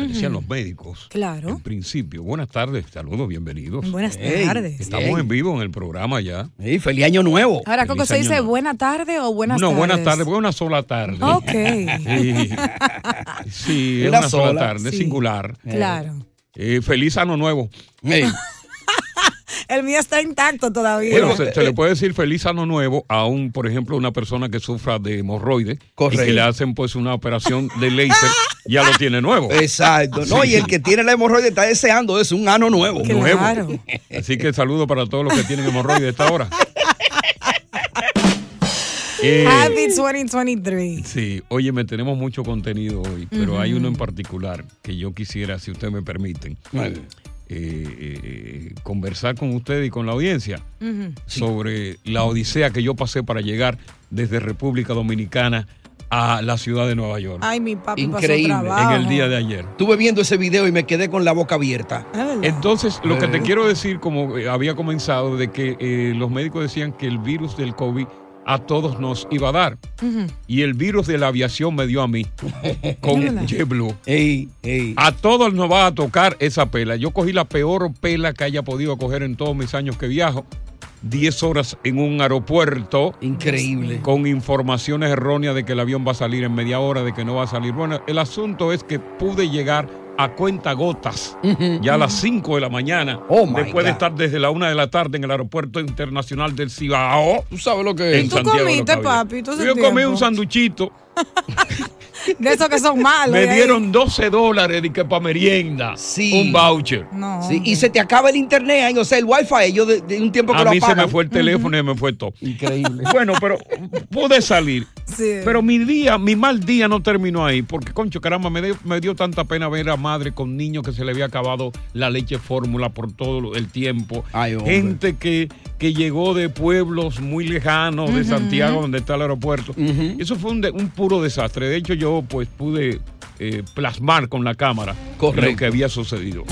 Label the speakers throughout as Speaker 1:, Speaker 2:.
Speaker 1: decían los médicos,
Speaker 2: Claro.
Speaker 1: en principio. Buenas tardes, saludos, bienvenidos.
Speaker 2: Buenas tardes.
Speaker 1: Estamos en vivo en el programa ya.
Speaker 3: Ey, feliz año nuevo.
Speaker 2: Ahora, Coco, ¿se dice buena tarde o buenas
Speaker 1: no,
Speaker 2: tardes?
Speaker 1: buenas tardes, una sola tarde.
Speaker 2: Ok.
Speaker 1: Sí, sí es
Speaker 3: Una
Speaker 1: una sola,
Speaker 3: sola.
Speaker 1: tarde,
Speaker 2: Sí.
Speaker 1: singular.
Speaker 2: Claro.
Speaker 1: Eh, feliz año nuevo.
Speaker 2: El mío está intacto todavía.
Speaker 1: Bueno, se, se le puede decir feliz año nuevo a un, por ejemplo, una persona que sufra de hemorroides
Speaker 3: Correcto.
Speaker 1: y que le hacen pues una operación de láser, ya lo tiene nuevo.
Speaker 3: exacto. No, y el que tiene la hemorroide está deseando eso, un ano nuevo.
Speaker 2: Claro.
Speaker 1: nuevo. Así que saludo para todos los que tienen hemorroides a esta hora. Eh,
Speaker 2: Happy 2023.
Speaker 1: sí, óyeme, tenemos mucho contenido hoy, pero hay uno en particular que yo quisiera, si ustedes me permiten, eh, eh, conversar con ustedes y con la audiencia sobre la odisea que yo pasé para llegar desde República Dominicana a la ciudad de Nueva York
Speaker 2: Ay, mi papi
Speaker 3: Increíble.
Speaker 2: pasó trabajo.
Speaker 1: en el día de ayer.
Speaker 3: Estuve viendo ese video y me quedé con la boca abierta.
Speaker 1: Entonces, lo que te
Speaker 3: Eh.
Speaker 1: quiero decir, como eh, había comenzado, de que eh, los médicos decían que el virus del COVID a todos nos iba a dar. Y el virus de la aviación me dio a mí con? JetBlue.
Speaker 3: Ey, ey.
Speaker 1: A todos nos va a tocar esa pela. Yo cogí la peor pela que haya podido coger en todos mis años que viajo. 10 horas en un aeropuerto
Speaker 3: Increíble.
Speaker 1: con informaciones erróneas de que el avión va a salir en media hora, de que no va a salir. Bueno, el asunto es que pude llegar a cuenta gotas ya a las 5 de la mañana,
Speaker 3: Oh,
Speaker 1: después de estar desde la 1 de la tarde en el aeropuerto internacional del Cibao.
Speaker 3: ¿Tú sabes lo que
Speaker 1: En
Speaker 3: es?
Speaker 2: tú
Speaker 1: Santiago de los
Speaker 2: comiste, papi, ese
Speaker 1: Yo comí
Speaker 2: tiempo?
Speaker 1: un sanduchito,
Speaker 2: De esos que son malos.
Speaker 1: me
Speaker 2: y
Speaker 1: dieron 12 dólares de que para merienda,
Speaker 3: Sí.
Speaker 1: un voucher.
Speaker 2: No.
Speaker 3: Sí, y se te acaba el internet ahí, o sea, el wifi, yo de, de un tiempo que
Speaker 1: A
Speaker 3: lo
Speaker 1: mí se me fue el teléfono y me fue todo.
Speaker 3: Increíble.
Speaker 1: Bueno, pero pude salir.
Speaker 2: Sí.
Speaker 1: Pero mi día, mi mal día no terminó ahí, porque concho, caramba, me dio, me dio tanta pena ver a madre con niños que se le había acabado la leche fórmula por todo el tiempo.
Speaker 3: Ay.
Speaker 1: Gente que, que llegó de pueblos muy lejanos de Santiago, donde está el aeropuerto. Eso fue un, de- un puro desastre. De hecho, yo pues pude eh, plasmar con la cámara
Speaker 3: Correcto.
Speaker 1: lo que había sucedido.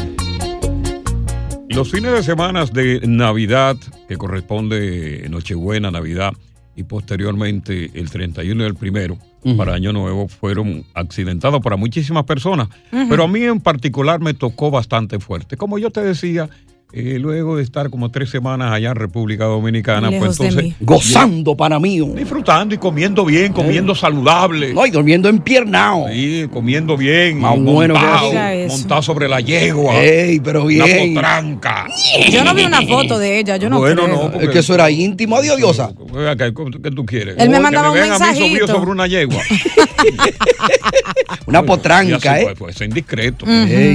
Speaker 1: Los fines de semana de Navidad, que corresponde Nochebuena, Navidad y posteriormente el 31 y el primero para Año Nuevo, fueron accidentados para muchísimas personas. Pero a mí en particular me tocó bastante fuerte. Como yo te decía, eh, luego de estar como tres semanas allá en República Dominicana,
Speaker 2: Lejos
Speaker 1: pues entonces.
Speaker 3: Gozando para mí.
Speaker 1: disfrutando y comiendo bien, comiendo saludable.
Speaker 3: No, y durmiendo empiernado.
Speaker 1: Sí, comiendo bien,
Speaker 3: Más bueno que
Speaker 1: montado, sobre la yegua,
Speaker 3: Ey, pero
Speaker 1: una
Speaker 3: bien.
Speaker 1: potranca.
Speaker 2: Yo no vi una foto de ella, yo no
Speaker 1: Bueno,
Speaker 2: creo.
Speaker 1: no, porque-
Speaker 3: Es que eso era íntimo. Adiós, diosa.
Speaker 1: Oiga, ¿Qué, qué tú quieres?
Speaker 2: Él me
Speaker 1: Que
Speaker 2: mandaba un
Speaker 1: vean a mí
Speaker 2: mensajito.
Speaker 1: sobre una yegua.
Speaker 3: Una potranca,
Speaker 1: así,
Speaker 3: ¿eh?
Speaker 1: Pues, pues, es indiscreto.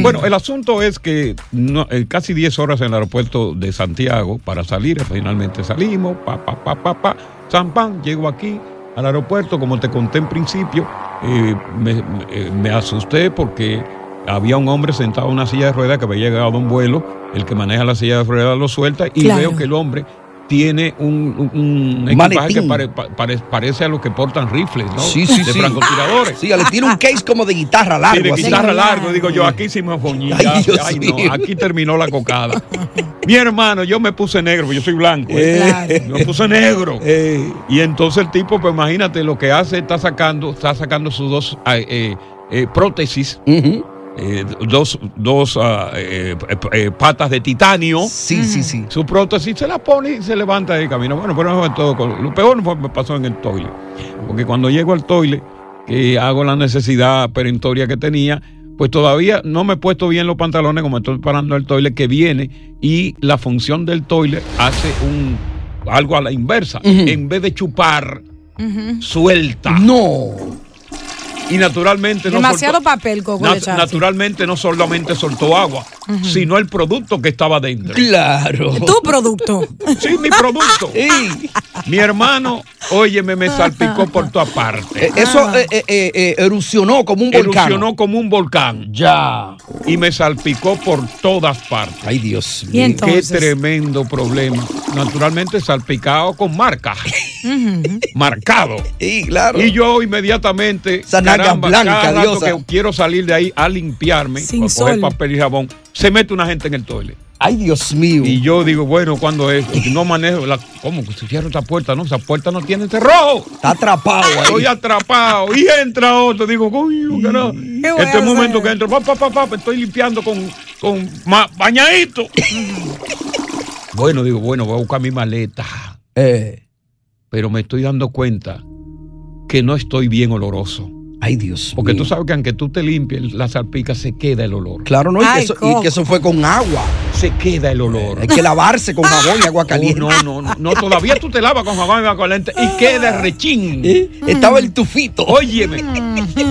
Speaker 1: Bueno, el asunto es que no- eh, casi 10 horas en el aeropuerto de Santiago para salir. Finalmente salimos, pa, pa, pa, pa, pa. San pan, llego aquí al aeropuerto, como te conté en principio, eh, me, me- me asusté porque había un hombre sentado en una silla de ruedas que había llegado a un vuelo, el que maneja la silla de ruedas lo suelta y
Speaker 2: Claro.
Speaker 1: veo que el hombre tiene un, un- un equipaje que pare- pa- pare- parece a los que portan rifles, ¿no?
Speaker 3: Sí, sí,
Speaker 1: de
Speaker 3: sí.
Speaker 1: francotiradores.
Speaker 3: Sí, le tiene un case como de guitarra largo.
Speaker 1: Sí, de
Speaker 3: así.
Speaker 1: guitarra largo, digo yo, aquí sí me foñí.
Speaker 3: Ay,
Speaker 1: no, aquí terminó la cocada. Mi hermano, yo me puse negro, porque yo soy blanco. ¿eh?
Speaker 2: Claro.
Speaker 1: Yo me puse negro.
Speaker 3: Eh,
Speaker 1: Y entonces el tipo, pues imagínate, lo que hace, está sacando, está sacando sus dos eh, eh, eh, prótesis,
Speaker 3: ujú.
Speaker 1: Eh, dos, dos ah, eh, eh, patas de titanio.
Speaker 3: Sí, sí, sí.
Speaker 1: Su prótesis se la pone y se levanta y camina. Bueno, pero no fue todo. con- Lo peor fue- me pasó en el toile. Porque cuando llego al toile, que hago la necesidad perentoria que tenía, pues todavía no me he puesto bien los pantalones como estoy parando el toile que viene y la función del toile hace un algo a la inversa. En vez de chupar, suelta.
Speaker 3: No.
Speaker 1: Y naturalmente no
Speaker 2: Demasiado
Speaker 1: soltó-
Speaker 2: papel, Coco,
Speaker 1: nat- naturalmente no solamente soltó agua, sino el producto que estaba dentro.
Speaker 3: Claro.
Speaker 2: Tu producto.
Speaker 1: Sí, mi producto.
Speaker 3: Sí.
Speaker 1: Mi hermano, óyeme, me salpicó por toda parte.
Speaker 3: Eh, Eso eh, eh, eh, eh, erupcionó como un volcán.
Speaker 1: Erupcionó como un volcán
Speaker 3: Ya.
Speaker 1: y me salpicó por todas partes.
Speaker 3: Ay, Dios
Speaker 2: Y
Speaker 3: mío.
Speaker 2: entonces.
Speaker 1: Qué tremendo problema. Naturalmente salpicado con marca. Marcado.
Speaker 3: Sí, claro.
Speaker 1: Y yo inmediatamente,
Speaker 3: Esa nalga blanca,
Speaker 1: cada rato que quiero salir de ahí a limpiarme,
Speaker 2: Sin
Speaker 1: a coger
Speaker 2: sol.
Speaker 1: papel y jabón, se mete una gente en el toile.
Speaker 3: Ay, Dios mío.
Speaker 1: Y yo digo, bueno, cuando es? No manejo la. ¿Cómo? que Se cierra esta puerta, no, esa puerta no tiene cerrojo.
Speaker 3: Está atrapado ahí.
Speaker 1: Estoy atrapado y entra otro. Digo, coño, carajo.
Speaker 2: ¿Qué voy a
Speaker 1: Este momento que entro, pa, pa, pa, pa, estoy limpiando con, con ma- bañadito. bueno, digo, bueno, voy a buscar mi maleta.
Speaker 3: Eh,
Speaker 1: Pero me estoy dando cuenta que no estoy bien oloroso.
Speaker 3: Ay, Dios
Speaker 1: Porque
Speaker 3: mío.
Speaker 1: tú sabes que aunque tú te limpies la salpica, se queda el olor.
Speaker 3: Claro, no, y,
Speaker 2: Ay,
Speaker 3: que eso, y
Speaker 2: Coco.
Speaker 3: que eso fue con agua.
Speaker 1: Se queda el olor.
Speaker 3: Hay que lavarse con jabón y agua caliente.
Speaker 1: Oh, no, no, no, no, todavía tú te lavas con jabón y agua caliente y queda rechín.
Speaker 3: Eh, Estaba el tufito.
Speaker 1: Óyeme,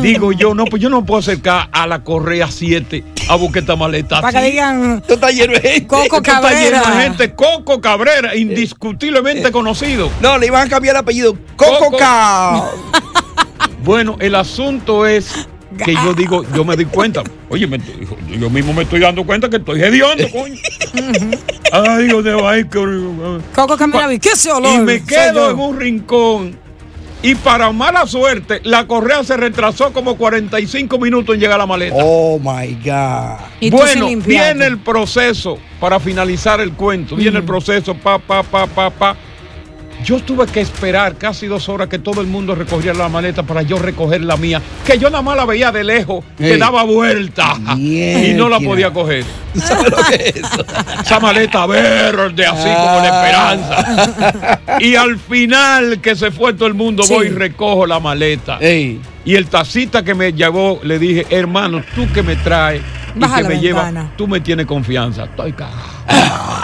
Speaker 1: digo yo, no, pues yo no puedo acercar a la Correa 7 a buscar esta maleta.
Speaker 2: Para que digan
Speaker 3: Esto está lleno de gente.
Speaker 2: Coco
Speaker 1: Esto está lleno de
Speaker 2: Cabrera.
Speaker 1: gente. Coco Cabrera, indiscutiblemente conocido.
Speaker 3: No, le iban a cambiar el apellido. Coco
Speaker 1: Coco.
Speaker 3: Ca-
Speaker 1: Bueno, el asunto es que yo digo, yo me doy cuenta. Oye, me yo mismo me estoy dando cuenta que estoy hediondo, coño. Ay, Dios mío, ay, qué.
Speaker 2: Coco caminaba y qué ese olor.
Speaker 1: y me quedo en un rincón. Y para mala suerte, la correa se retrasó como 45 minutos en llegar a la maleta.
Speaker 3: Oh my God.
Speaker 2: Y
Speaker 1: bueno, viene el proceso para finalizar el cuento. Viene el proceso, pa, pa, pa, pa, pa. Yo tuve que esperar casi dos horas que todo el mundo recogiera la maleta para yo recoger la mía, que yo nada más la veía de lejos, que
Speaker 3: Ey.
Speaker 1: daba vuelta y no la podía coger.
Speaker 3: ¿Tú sabes lo que es eso?
Speaker 1: Esa maleta verde, así como la esperanza. Y al final que se fue todo el mundo,
Speaker 2: Sí.
Speaker 1: voy y recojo la maleta. Y el tacita que me llevó, le dije, hermano, tú que me traes y
Speaker 2: Baja
Speaker 1: que me llevas, tú me tienes confianza. Estoy cagado.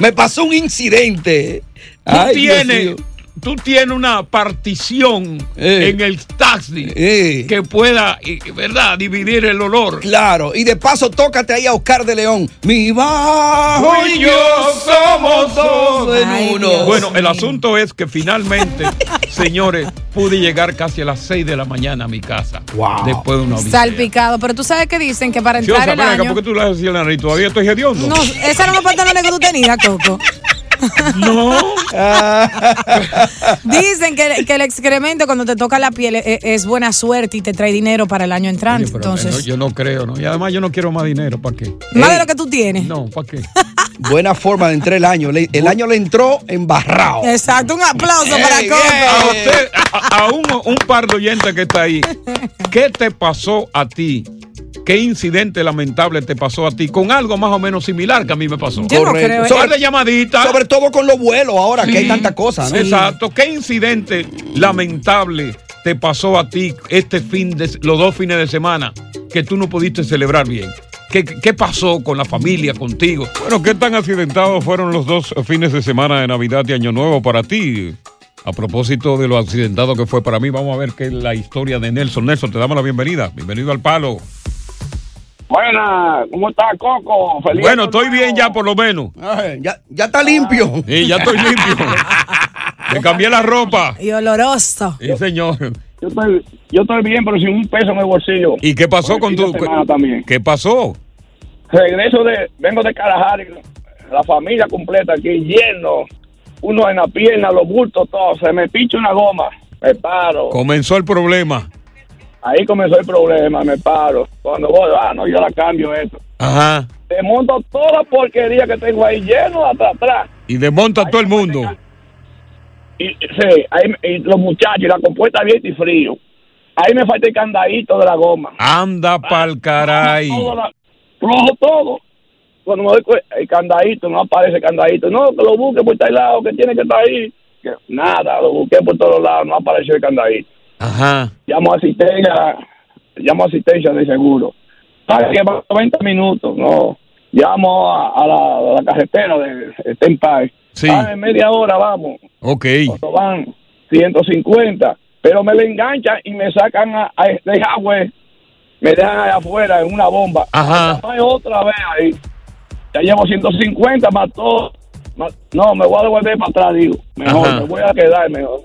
Speaker 3: Me pasó un incidente.
Speaker 1: Tú
Speaker 3: Ay, mío.
Speaker 1: Tú tienes una partición
Speaker 3: Eh.
Speaker 1: en el taxi
Speaker 3: Eh.
Speaker 1: que pueda, ¿verdad?, dividir el olor.
Speaker 3: Claro, y de paso tócate ahí a Oscar de León. Mi bajo
Speaker 1: y yo somos dos
Speaker 3: en
Speaker 2: Ay,
Speaker 3: uno.
Speaker 2: Dios.
Speaker 1: Bueno, el asunto es que finalmente, señores, pude llegar casi a las 6 de la mañana a mi casa.
Speaker 3: Wow.
Speaker 1: Después de una visita.
Speaker 2: Salpicado. Pero tú sabes que dicen que para
Speaker 1: Sí, o
Speaker 2: entrar
Speaker 1: sea,
Speaker 2: el
Speaker 1: acá,
Speaker 2: año.
Speaker 1: ¿por qué tú le haces la nariz? Todavía estoy hediondo.
Speaker 2: No, esos eran los pantalones que tú tenías, Coco.
Speaker 1: No.
Speaker 2: Dicen que, que el excremento cuando te toca la piel es, es buena suerte y te trae dinero para el año entrante.
Speaker 1: Oye,
Speaker 2: Entonces,
Speaker 1: no, yo no creo, ¿no? Y además yo no quiero más dinero, ¿para qué?
Speaker 2: más de
Speaker 3: Ey.
Speaker 2: lo que tú tienes.
Speaker 1: No, ¿para qué?
Speaker 3: Buena forma de entrar el año. Le- el año le entró embarrado.
Speaker 2: Exacto, un aplauso para
Speaker 3: Ey,
Speaker 2: Coco.
Speaker 1: A usted, a, a un, un par de oyentes que está ahí, ¿qué te pasó a ti? ¿Qué incidente lamentable te pasó a ti? Con algo más o menos similar que a mí me pasó.
Speaker 2: Yo no
Speaker 3: Correcto.
Speaker 2: creo.
Speaker 1: Sobre de llamadita.
Speaker 3: Sobre todo con los vuelos ahora, que hay
Speaker 1: Sí.
Speaker 3: tantas cosas, ¿no?
Speaker 1: Exacto. ¿Qué incidente lamentable te pasó a ti este fin de los dos fines de semana que tú no pudiste celebrar bien? ¿Qué, qué pasó con la familia, contigo? Bueno, ¿qué tan accidentados fueron los dos fines de semana de Navidad y Año Nuevo para ti? A propósito de lo accidentado que fue para mí, vamos a ver qué es la historia de Nelson. Nelson, te damos la bienvenida. Bienvenido al palo.
Speaker 4: Buena, ¿cómo está Coco? Feliz
Speaker 1: Bueno, estoy
Speaker 4: nuevo.
Speaker 1: bien ya por lo menos.
Speaker 3: Ay, ya, ya está limpio.
Speaker 1: Sí, ya estoy limpio. Me cambié la ropa.
Speaker 2: Y oloroso.
Speaker 1: Sí, señor.
Speaker 4: Yo estoy, yo estoy bien, pero sin un peso en el bolsillo.
Speaker 1: ¿Y qué pasó con tu...
Speaker 4: también.
Speaker 1: ¿Qué pasó?
Speaker 4: Regreso de, vengo de Kalahari, la familia completa aquí, lleno. Uno en la pierna, los bultos, todo. Se me pincha una goma, me paro.
Speaker 1: Comenzó el problema.
Speaker 4: Ahí comenzó el problema, me paro. Cuando voy, ah, no, yo la cambio esto.
Speaker 1: Ajá.
Speaker 4: Te monto toda la porquería que tengo ahí lleno hasta atrás.
Speaker 1: Y desmonta a todo el mundo.
Speaker 4: Y, sí, ahí, y los muchachos, y la compuesta abierta y frío. Ahí me falta el candadito de la goma.
Speaker 1: Anda pa'l caray.
Speaker 4: Todo la- todo. Cuando me doy el candadito, no aparece el candadito. No, que lo busque por tal lado, que tiene que estar ahí. Que nada, lo busqué por todos lados, no apareció el candadito.
Speaker 1: Ajá.
Speaker 4: Llamo a asistencia, llamo asistencia de seguro. Para que va 20 minutos, no. Llamo a, a la, a la carretera de Tenpai.
Speaker 1: Sí.
Speaker 4: Ah, en media hora vamos.
Speaker 1: Ok.
Speaker 4: Cuando van 150, pero me le enganchan y me sacan a, a este highway, me dejan allá afuera en una bomba.
Speaker 1: Ajá.
Speaker 4: Hay otra vez ahí. Ya llevo 150 más todo. más- no, me voy a devolver para atrás, digo. Mejor,
Speaker 1: Ajá.
Speaker 4: me voy a quedar mejor.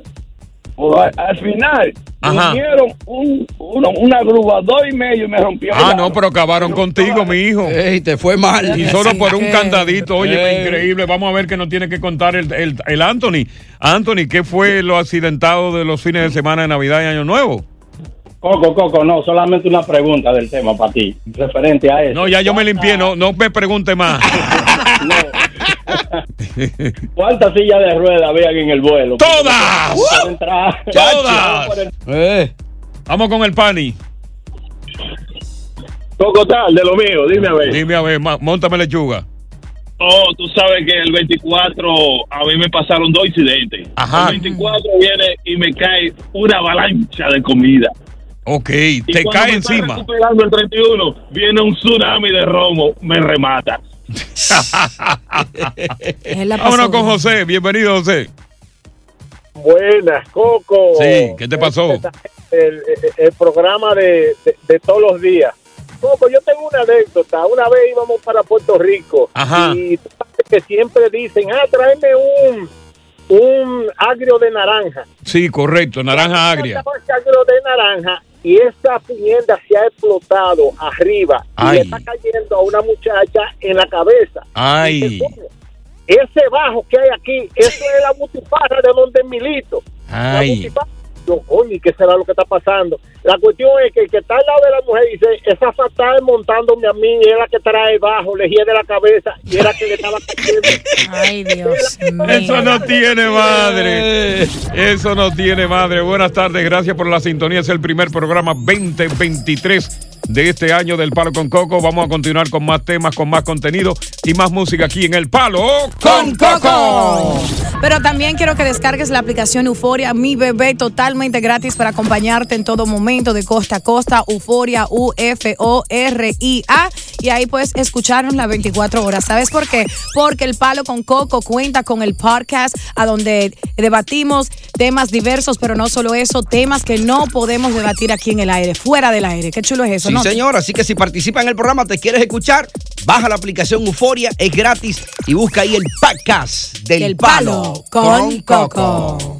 Speaker 4: Pues, al, al final,
Speaker 1: Ajá.
Speaker 4: vinieron un, uno- una grúa, dos y medio y me rompieron.
Speaker 1: Ah, no, pero acabaron contigo, mi hijo.
Speaker 3: Ey, te fue mal.
Speaker 1: Y solo por un candadito, oye,
Speaker 3: Eh.
Speaker 1: increíble. Vamos a ver qué nos tiene que contar el, el, el Anthony. Anthony, ¿qué fue lo accidentado de los fines de semana de Navidad y Año Nuevo?
Speaker 5: Coco, Coco, no, solamente una pregunta del tema para ti, referente a eso.
Speaker 1: No, ya yo me limpié, no, no me pregunte más.
Speaker 5: ¿Cuántas sillas de ruedas habían en el vuelo?
Speaker 1: ¡Todas! ¡Todas!
Speaker 3: Eh,
Speaker 1: Vamos con el pani.
Speaker 4: Coco tal, de lo mío, dime a ver.
Speaker 1: Dime a ver, montame lechuga.
Speaker 4: Oh, tú sabes que el 24 a mí me pasaron dos incidentes.
Speaker 1: Ajá.
Speaker 4: El 24 viene y me cae una avalancha de comida.
Speaker 1: Ok,
Speaker 4: Y
Speaker 1: te cae
Speaker 4: me
Speaker 1: encima.
Speaker 4: recuperando el 31, viene un tsunami de romo, me remata.
Speaker 1: Vámonos con. José. Bienvenido, José.
Speaker 6: Buenas, Coco.
Speaker 1: Sí, ¿qué te pasó?
Speaker 6: El, el- el programa de, de- de todos los días. Coco, yo tengo una anécdota. Una vez íbamos para Puerto Rico
Speaker 1: Ajá.
Speaker 6: y tú sabes que siempre dicen, ah, tráeme un, un agrio de naranja.
Speaker 1: Sí, correcto, naranja agria.
Speaker 6: Agrio de naranja y esa pimienta se ha explotado arriba
Speaker 1: Ay.
Speaker 6: y le está cayendo a una muchacha en la cabeza.
Speaker 1: Ay.
Speaker 6: Dice, "Coño, Ese bajo que hay aquí, eso es la butifarra de donde milito. La
Speaker 1: Ay.
Speaker 6: butifarra. Yo, ¿y qué será lo que está pasando? La cuestión es que el que está al lado de la mujer dice, esa fatal montándome a mí, y es la que trae bajo, le de la cabeza, y era que le estaba cayendo.
Speaker 2: Ay, Dios mío.
Speaker 1: Eso no tiene madre. Eso no tiene madre. Buenas tardes, gracias por la sintonía. Es el primer programa 2023 de este año del Palo con Coco. Vamos a continuar con más temas, con más contenido y más música aquí en el Palo
Speaker 2: con Coco. Pero también quiero que descargues la aplicación Euforia, mi bebé, totalmente gratis para acompañarte en todo momento, de costa a costa. Euforia, U-F-O-R-I-A. Y ahí puedes escucharnos las 24 horas. ¿Sabes por qué? Porque el Palo con Coco cuenta con el podcast a donde debatimos temas diversos, pero no solo eso, temas que no podemos debatir aquí en el aire, fuera del aire. Qué chulo es eso,
Speaker 3: sí,
Speaker 2: ¿no?
Speaker 3: señor. Así que si participa en el programa, te quieres escuchar, baja la aplicación Euforia, es gratis y busca ahí el podcast del
Speaker 2: El
Speaker 3: palo,
Speaker 2: Palo con Coco.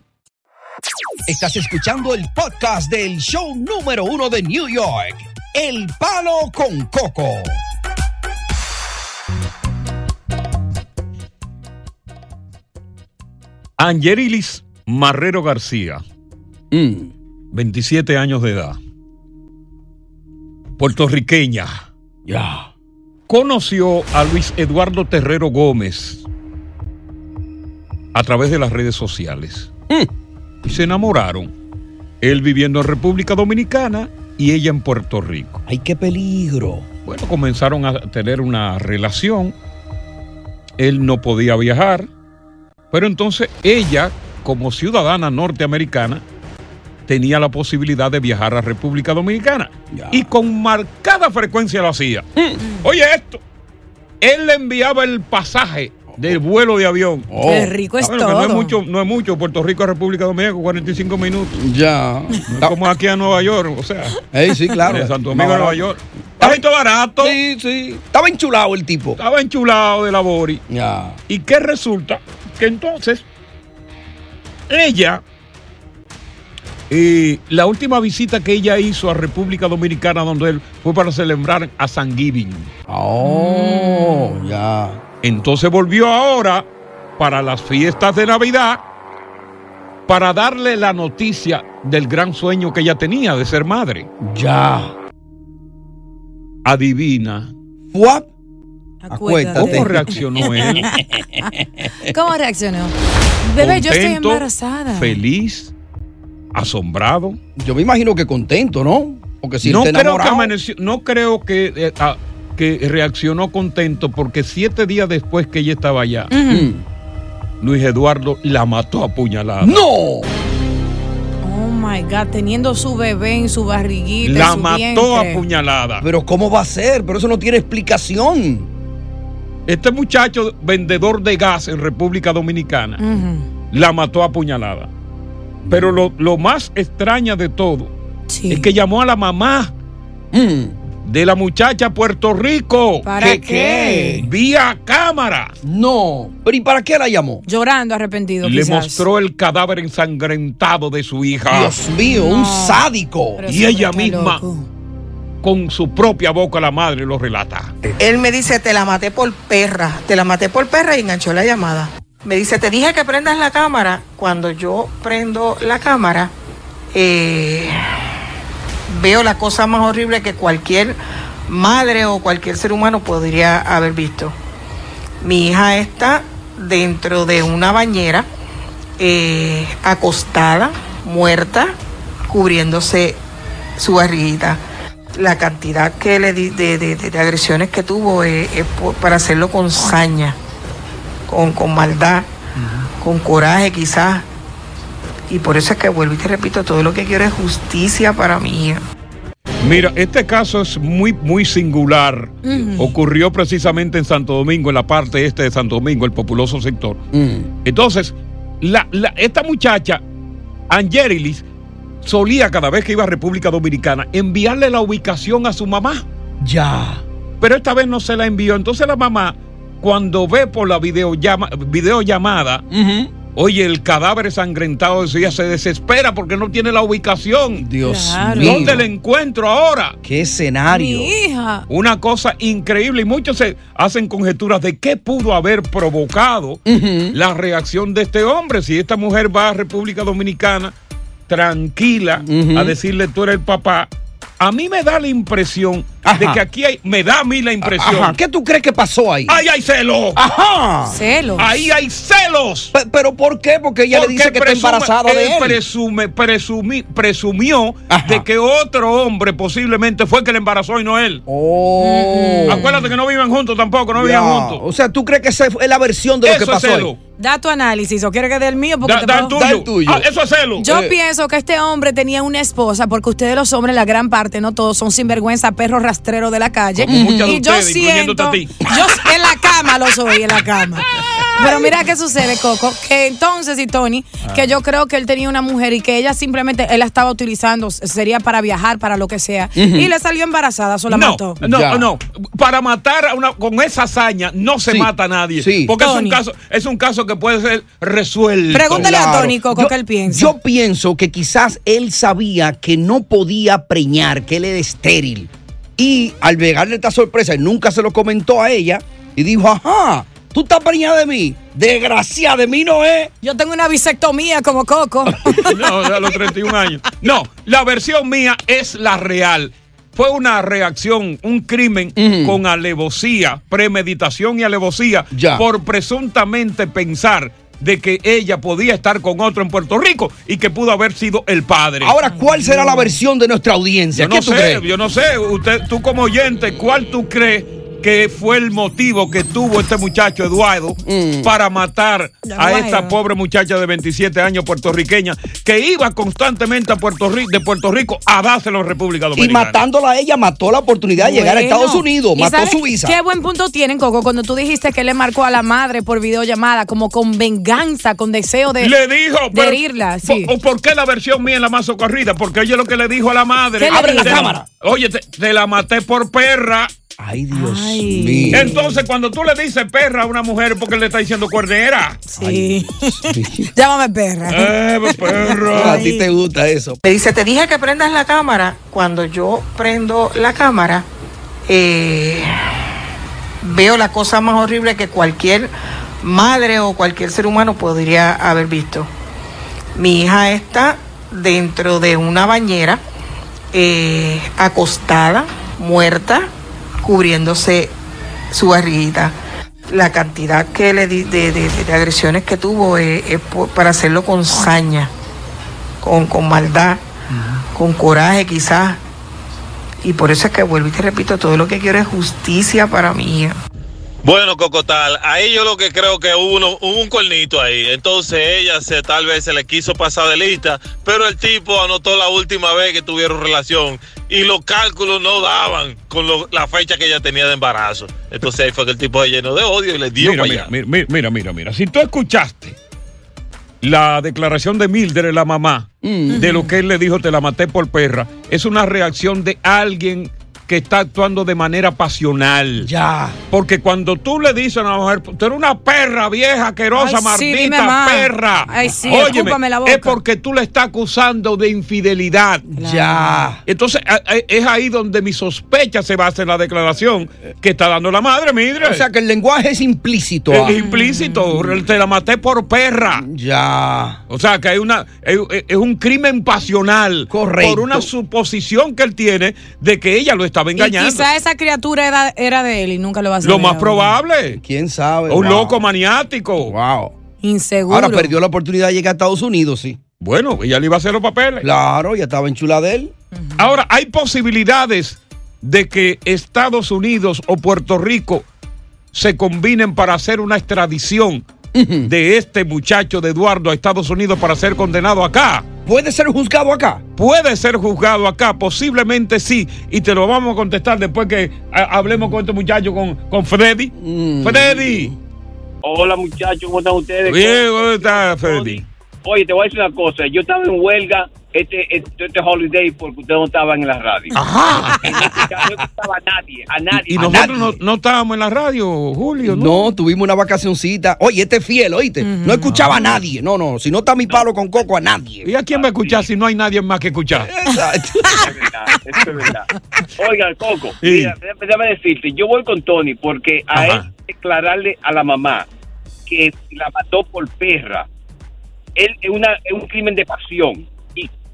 Speaker 3: Estás escuchando el podcast del show número uno de New York, El Palo con Coco.
Speaker 1: Angelilis Marrero García, 27 años de edad, puertorriqueña.
Speaker 3: Ya.
Speaker 1: Conoció a Luis Eduardo Terrero Gómez a través de las redes sociales y se enamoraron. Él viviendo en República Dominicana y ella en Puerto Rico.
Speaker 3: ¡Ay, qué peligro!
Speaker 1: Bueno, comenzaron a tener una relación. Él no podía viajar, pero entonces ella, como ciudadana norteamericana, tenía la posibilidad de viajar a República Dominicana. Y con marcada frecuencia lo hacía. Oye esto, él le enviaba el pasaje del vuelo de avión.
Speaker 2: Qué rico es
Speaker 1: Ah, bueno, que No es mucho, no es mucho. Puerto Rico a República Dominicana, 45 minutos.
Speaker 3: Ya.
Speaker 1: No es como aquí a Nueva York, o sea.
Speaker 3: Sí, claro.
Speaker 1: De Santo Domingo Nueva. York. Estaba todo barato.
Speaker 3: Sí, sí. Estaba enchulado el tipo.
Speaker 1: Estaba enchulado de la Bori.
Speaker 3: Ya.
Speaker 1: ¿Y qué resulta? Que entonces, ella, eh, la última visita que ella hizo a República Dominicana, donde él fue para celebrar a San Giving.
Speaker 3: Oh, ya.
Speaker 1: Entonces volvió ahora para las fiestas de Navidad para darle la noticia del gran sueño que ella tenía de ser madre.
Speaker 3: Ya.
Speaker 1: Adivina.
Speaker 3: ¿What?
Speaker 2: Acuérdate.
Speaker 1: ¿Cómo reaccionó él?
Speaker 2: ¿Cómo reaccionó? Bebé, yo estoy
Speaker 1: Contento,
Speaker 2: embarazada.
Speaker 1: Feliz, asombrado.
Speaker 3: Yo me imagino que contento, ¿no? Porque si
Speaker 1: no,
Speaker 3: está
Speaker 1: creo que amaneció- no creo que, eh, ah, que reaccionó contento porque siete días después que ella estaba allá, Luis Eduardo la mató a puñalada.
Speaker 3: ¡No!
Speaker 2: Oh my God, teniendo su bebé en su barriguita. en
Speaker 1: La
Speaker 2: su
Speaker 1: mató a
Speaker 2: vientre.
Speaker 1: puñalada.
Speaker 3: Pero ¿cómo va a ser? Pero eso no tiene explicación.
Speaker 1: Este muchacho vendedor de gas en República Dominicana la mató a puñalada. Pero lo, lo más extraña de todo es que llamó a la mamá de la muchacha a Puerto Rico.
Speaker 2: ¿Para ¿Qué, qué?
Speaker 1: Vía cámara.
Speaker 3: No. ¿Pero y para qué la llamó?
Speaker 2: Llorando arrepentido,
Speaker 1: Le
Speaker 2: quizás.
Speaker 1: mostró el cadáver ensangrentado de su hija.
Speaker 3: Dios mío, un sádico.
Speaker 2: Pero
Speaker 1: Y ella misma,
Speaker 2: loco.
Speaker 1: con su propia boca, la madre lo relata.
Speaker 7: Él me dice, te la maté por perra, te la maté por perra y enganchó la llamada. Me dice, te dije que prendas la cámara. Cuando yo prendo la cámara, eh, veo la cosa más horrible que cualquier madre o cualquier ser humano podría haber visto. Mi hija está dentro de una bañera, eh, acostada, muerta, cubriéndose su barriguita. La cantidad que le di de, de- de- de agresiones que tuvo es, es por- para hacerlo con saña, con, con maldad, con coraje quizás. Y por eso es que vuelvo y te repito, todo lo que quiero es justicia para mi hija.
Speaker 1: Mira, este caso es muy, muy singular. Ocurrió precisamente en Santo Domingo, en la parte este de Santo Domingo, el populoso sector.
Speaker 3: Mm.
Speaker 1: Entonces, la, la- esta muchacha, Angelilis, solía cada vez que iba a República Dominicana enviarle la ubicación a su mamá.
Speaker 3: Ya.
Speaker 1: Pero esta vez no se la envió. Entonces la mamá, cuando ve por la videollama- videollamada, oye, el cadáver ensangrentado de su hija, se desespera porque no tiene la ubicación.
Speaker 3: Dios
Speaker 2: Claro.
Speaker 3: mío.
Speaker 1: ¿Dónde la encuentro ahora?
Speaker 3: ¿Qué escenario?
Speaker 2: Mi hija.
Speaker 1: Una cosa increíble y muchos se hacen conjeturas de qué pudo haber provocado la reacción de este hombre. Si esta mujer va a República Dominicana tranquila a decirle tú eres el papá, a mí me da la impresión de que aquí hay, me da a mí la impresión.
Speaker 3: Ajá. ¿Qué tú crees que pasó ahí?
Speaker 1: ¡Ahí hay celos!
Speaker 3: Ajá.
Speaker 2: Celos.
Speaker 1: ¡Ahí hay celos!
Speaker 3: Pe- ¿Pero por qué? Porque ella le dice que está embarazada de
Speaker 1: él
Speaker 3: él.
Speaker 1: presume, presumi- presumió de que otro hombre posiblemente fue el que le embarazó y no él.
Speaker 3: Oh.
Speaker 1: Acuérdate que no viven juntos tampoco, no viven juntos.
Speaker 3: O sea, ¿tú crees que esa es la versión de lo
Speaker 1: Eso
Speaker 3: que
Speaker 1: es
Speaker 3: pasó
Speaker 1: celo.
Speaker 3: ahí?
Speaker 2: Da tu análisis, o quiere que dé el mío porque
Speaker 1: Da,
Speaker 2: te
Speaker 1: da el
Speaker 2: puedo-
Speaker 1: tuyo.
Speaker 3: Da el tuyo.
Speaker 1: Ah, eso es celo.
Speaker 2: Yo
Speaker 1: Eh,
Speaker 2: pienso que este hombre tenía una esposa, porque ustedes los hombres, la gran parte, no todos, son sinvergüenza, perros de la calle.
Speaker 1: Como muchas de
Speaker 2: y yo
Speaker 1: ustedes,
Speaker 2: siento,
Speaker 1: a ti.
Speaker 2: yo en la cama lo soy, en la cama. Pero mira qué sucede, Coco, que entonces, y Tony,
Speaker 1: Ah.
Speaker 2: que yo creo que él tenía una mujer y que ella simplemente, él la estaba utilizando, sería para viajar, para lo que sea, y le salió embarazada, solo
Speaker 1: no,
Speaker 2: mató.
Speaker 1: no, no. Para matar a una, con esa hazaña no se mata a nadie. Porque es un,
Speaker 2: Tony.
Speaker 1: caso, es un caso que puede ser resuelto.
Speaker 3: Claro.
Speaker 2: Coco,
Speaker 3: yo,
Speaker 2: qué él piensa.
Speaker 3: Yo pienso que quizás él sabía que no podía preñar, que él era estéril. Y al llegarle esta sorpresa, él nunca se lo comentó a ella y dijo, ajá, tú estás preñada de mí. Desgraciada de mí no es.
Speaker 2: Yo tengo una bisectomía como Coco.
Speaker 1: No, a los 31 años. No, la versión mía es la real. Fue una reacción, un crimen con alevosía, premeditación y alevosía por presuntamente pensar de que ella podía estar con otro en Puerto Rico y que pudo haber sido el padre.
Speaker 3: Ahora, ¿cuál será la versión de nuestra audiencia?
Speaker 1: Yo
Speaker 3: ¿Qué
Speaker 1: no
Speaker 3: tú
Speaker 1: sé,
Speaker 3: crees?
Speaker 1: yo no sé. Usted, tú como oyente, ¿cuál tú crees que fue el motivo que tuvo este muchacho Eduardo
Speaker 3: Mm.
Speaker 1: para matar a esta pobre muchacha de 27 años puertorriqueña que iba constantemente a Puerto Rico, de Puerto Rico a dárselo a República
Speaker 3: Y
Speaker 1: Dominicana?
Speaker 3: matándola a ella, mató la oportunidad de llegar a. Estados Unidos,
Speaker 2: ¿Y
Speaker 3: mató su visa.
Speaker 2: Qué buen punto tienen, Coco, cuando tú dijiste que le marcó a la madre por videollamada, como con venganza, con deseo de,
Speaker 1: le dijo,
Speaker 2: de
Speaker 1: pero-
Speaker 2: herirla. Sí.
Speaker 1: ¿O por qué la versión mía es la más socorrida? Porque oye lo que le dijo a la madre.
Speaker 2: ¿Qué le
Speaker 1: Abre la cámara. Oye, te, te la maté por perra.
Speaker 3: Ay, Dios
Speaker 2: mío.
Speaker 1: Entonces, cuando tú le dices perra a una mujer, porque le está diciendo cuernera.
Speaker 2: Sí. Llámame perra.
Speaker 1: Eh, pues, perra.
Speaker 3: A ti te gusta eso.
Speaker 7: Me dice, te dije que prendas la cámara. Cuando yo prendo la cámara, eh, veo la cosa más horrible que cualquier madre o cualquier ser humano podría haber visto. Mi hija está dentro de una bañera, eh, acostada, muerta, cubriéndose su barriguita. La cantidad que le di de, de- de agresiones que tuvo es, es por- para hacerlo con saña, con, con maldad, con coraje quizás. Y por eso es que vuelvo y te repito, todo lo que quiero es justicia para mi hija.
Speaker 8: Bueno, Cocotal, ahí yo lo que creo que hubo, uno- hubo un cornito ahí. Entonces ella se tal vez se le quiso pasar de lista, pero el tipo anotó la última vez que tuvieron relación y los cálculos no daban con lo- la fecha que ella tenía de embarazo. Entonces ahí fue que el tipo se llenó de odio y le dio
Speaker 1: Mira,
Speaker 8: para
Speaker 1: mira,
Speaker 8: allá.
Speaker 1: mira, mira, mira, mira. Si tú escuchaste la declaración de Mildred, la mamá, de lo que él le dijo, te la maté por perra, es una reacción de alguien que está actuando de manera pasional.
Speaker 3: Ya.
Speaker 1: Porque cuando tú le dices a una mujer, tú eres una perra vieja, asquerosa,
Speaker 2: Ay,
Speaker 1: maldita perra.
Speaker 2: Ay, sí,
Speaker 1: Óyeme,
Speaker 2: escúpame la boca.
Speaker 1: es porque tú le estás acusando de infidelidad.
Speaker 3: Ya.
Speaker 1: Entonces, es ahí donde mi sospecha se basa en la declaración que está dando la madre, mire.
Speaker 3: O sea que el lenguaje es implícito.
Speaker 1: Es
Speaker 3: ah.
Speaker 1: implícito, te la maté por perra.
Speaker 3: Ya.
Speaker 1: O sea que hay una es, un crimen pasional.
Speaker 3: Correcto.
Speaker 1: Por una suposición que él tiene de que ella lo estaba
Speaker 2: Y
Speaker 1: engañando.
Speaker 2: quizá esa criatura era, era de él y nunca lo va a saber.
Speaker 1: Lo más probable.
Speaker 3: ¿Quién sabe?
Speaker 1: Un
Speaker 3: Wow.
Speaker 1: loco maniático.
Speaker 3: Wow.
Speaker 2: Inseguro.
Speaker 3: Ahora perdió la oportunidad de llegar a Estados Unidos, sí.
Speaker 1: Bueno, ella le iba a hacer los papeles.
Speaker 3: Claro, ya estaba en chula de él.
Speaker 1: Ahora, hay posibilidades de que Estados Unidos o Puerto Rico se combinen para hacer una extradición de este muchacho de Eduardo a Estados Unidos para ser condenado acá.
Speaker 3: ¿Puede ser juzgado acá?
Speaker 1: Puede ser juzgado acá, posiblemente sí, y te lo vamos a contestar después que ha- hablemos con este muchacho, con, con Freddy. Freddy.
Speaker 9: Hola muchachos, ¿cómo están ustedes?
Speaker 1: Bien, ¿cómo está Freddy?
Speaker 9: Oye, te voy a decir una cosa. Yo estaba en huelga este, este, este holiday porque ustedes no estaban en la radio.
Speaker 1: Ajá.
Speaker 9: Y no escuchaba, no escuchaba a nadie, a nadie.
Speaker 1: Y
Speaker 9: a
Speaker 1: nosotros
Speaker 9: nadie.
Speaker 1: no, no estábamos en la radio, Julio, ¿no?
Speaker 3: No, tuvimos una vacacioncita. Oye, este es fiel, oíste. No escuchaba a nadie. No, no. Si no está mi palo con coco, a nadie.
Speaker 1: ¿Y a quién va a escuchar si no hay nadie más que escuchar?
Speaker 9: Es verdad, eso es verdad. Oiga, Coco,
Speaker 1: Sí.
Speaker 9: mira, déjame, déjame decirte, yo voy con Tony porque a
Speaker 1: Ajá.
Speaker 9: él declararle a la mamá que la mató por perra, él es, una, es un crimen de pasión.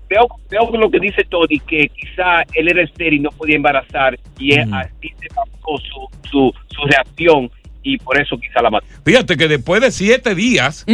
Speaker 9: Veo, veo lo que dice Tony, que quizá él era estéril y no podía embarazar, y es así se pasó su, su, su reacción, y por eso quizá la mató.
Speaker 1: Fíjate que después de siete días,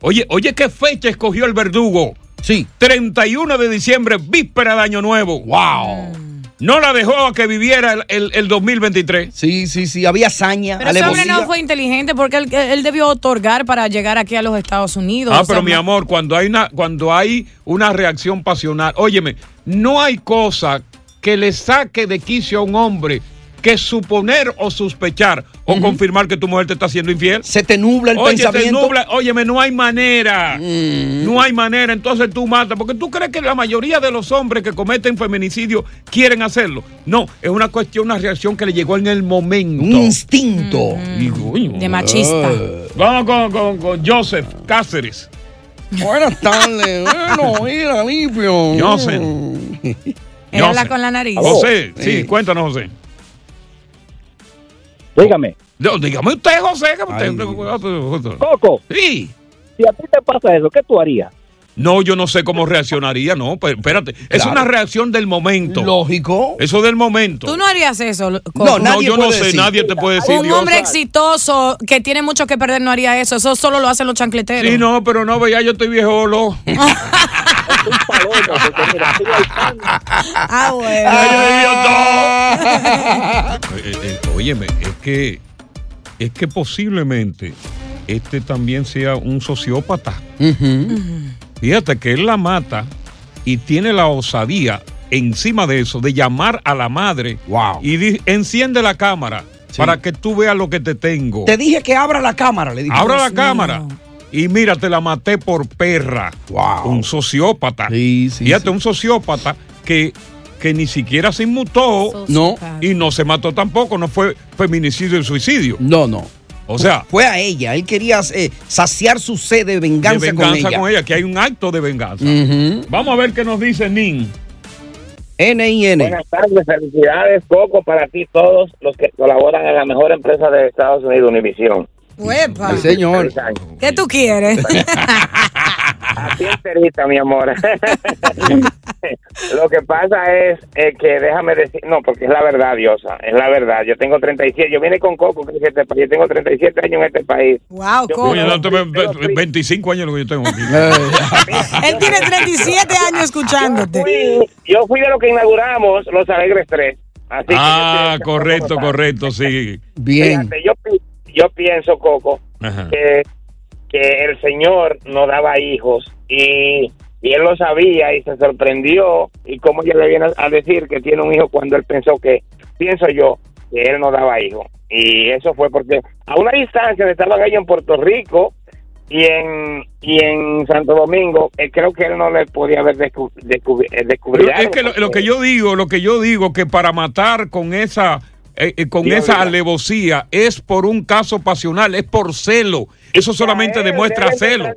Speaker 1: oye, oye, ¿qué fecha escogió el verdugo?
Speaker 3: Sí.
Speaker 1: 31 de diciembre, víspera de Año Nuevo.
Speaker 3: ¡Wow!
Speaker 1: No la dejó a que viviera el, el- el 2023.
Speaker 3: Sí, sí, sí, había hazaña,
Speaker 2: Pero ese hombre no fue inteligente porque él, él debió otorgar para llegar aquí a los Estados Unidos.
Speaker 1: Ah,
Speaker 2: O sea,
Speaker 1: pero mi amor, cuando hay una, cuando hay una reacción pasional, óyeme, no hay cosa que le saque de quicio a un hombre que suponer o sospechar o confirmar que tu mujer te está haciendo infiel.
Speaker 3: Se te nubla el
Speaker 1: Oye, se
Speaker 3: pensamiento.
Speaker 1: nubla, óyeme, no hay manera. No hay manera, entonces tú matas. Porque tú crees que la mayoría de los hombres que cometen feminicidio quieren hacerlo. No, es una cuestión, una reacción que le llegó en el momento.
Speaker 3: Un instinto.
Speaker 1: Y, coño,
Speaker 2: De machista.
Speaker 1: ah. Vamos con, con- con Joseph Cáceres.
Speaker 3: Buenas tardes. Bueno, mira, limpio.
Speaker 1: Joseph.
Speaker 2: Él habla con la nariz.
Speaker 1: José, sí, cuéntanos, José.
Speaker 6: Dígame.
Speaker 1: No, dígame usted, José. que usted-
Speaker 6: Coco.
Speaker 1: Sí.
Speaker 6: Si a ti te pasa eso, ¿qué tú harías?
Speaker 1: No, yo no sé cómo reaccionaría, no, pero espérate. Es
Speaker 3: Claro.
Speaker 1: una reacción del momento.
Speaker 3: Lógico.
Speaker 1: Eso del momento.
Speaker 2: Tú no harías eso.
Speaker 1: No,
Speaker 2: Coco?
Speaker 1: no, yo no sé, nadie te puede decir.
Speaker 2: Un
Speaker 1: Dios.
Speaker 2: hombre exitoso que tiene mucho que perder no haría eso. Eso solo lo hacen los chancleteros.
Speaker 1: Sí, no, pero no, ya yo estoy viejo. Lo.
Speaker 2: Ah, bueno.
Speaker 1: Eh, eh, óyeme, es que es que posiblemente este también sea un sociópata. Fíjate que él la mata y tiene la osadía encima de eso de llamar a la madre y di- enciende la cámara para que tú veas lo que te tengo.
Speaker 3: Te dije que abra la cámara, le dije.
Speaker 1: Abra la cámara. Y mira, te la maté por perra. Un sociópata. Fíjate, un sociópata que, que ni siquiera se inmutó.
Speaker 3: No.
Speaker 1: Y no se mató tampoco. No fue feminicidio y suicidio.
Speaker 3: No, no.
Speaker 1: O sea,
Speaker 3: Fue a ella. Él quería eh, saciar su sed de venganza,
Speaker 1: de venganza
Speaker 3: con ella.
Speaker 1: que hay un acto de venganza. Vamos a ver qué nos dice Nin.
Speaker 3: N-I-N.
Speaker 10: Buenas tardes, felicidades, Coco, para ti todos los que colaboran en la mejor empresa de Estados Unidos, Univisión.
Speaker 2: Uepa.
Speaker 3: Sí, señor.
Speaker 2: ¿Qué tú quieres?
Speaker 10: Así enterita, mi amor. Lo que pasa es eh, que déjame decir, no, porque es la verdad, Diosa, es la verdad. Yo tengo 37, yo vine con Coco, que es este país, yo tengo 37 años en este país.
Speaker 2: Wow,
Speaker 10: Coco.
Speaker 1: Oye, no, te- ve- ve- 25 años lo que yo tengo aquí.
Speaker 2: Él tiene 37 años escuchándote.
Speaker 10: Fui- yo fui de los que inauguramos Los Alegres 3. Así
Speaker 1: Ah, correcto, correcto, sí.
Speaker 10: Fíjate, yo, yo pienso, Coco,
Speaker 1: Ajá.
Speaker 10: que, que el Señor no daba hijos y, y él lo sabía y se sorprendió y como ella le viene a decir que tiene un hijo cuando él pensó que, pienso yo, que él no daba hijos. Y eso fue porque a una distancia estaban ellos en Puerto Rico y en y en Santo Domingo, eh, creo que él no le podía haber descu- descubri- eh, descubierto.
Speaker 1: Es que lo, lo que yo digo, lo que yo digo, que para matar con esa eh, eh, con esa alevosía es por un caso pasional, es por celo. Eso solamente demuestra celo.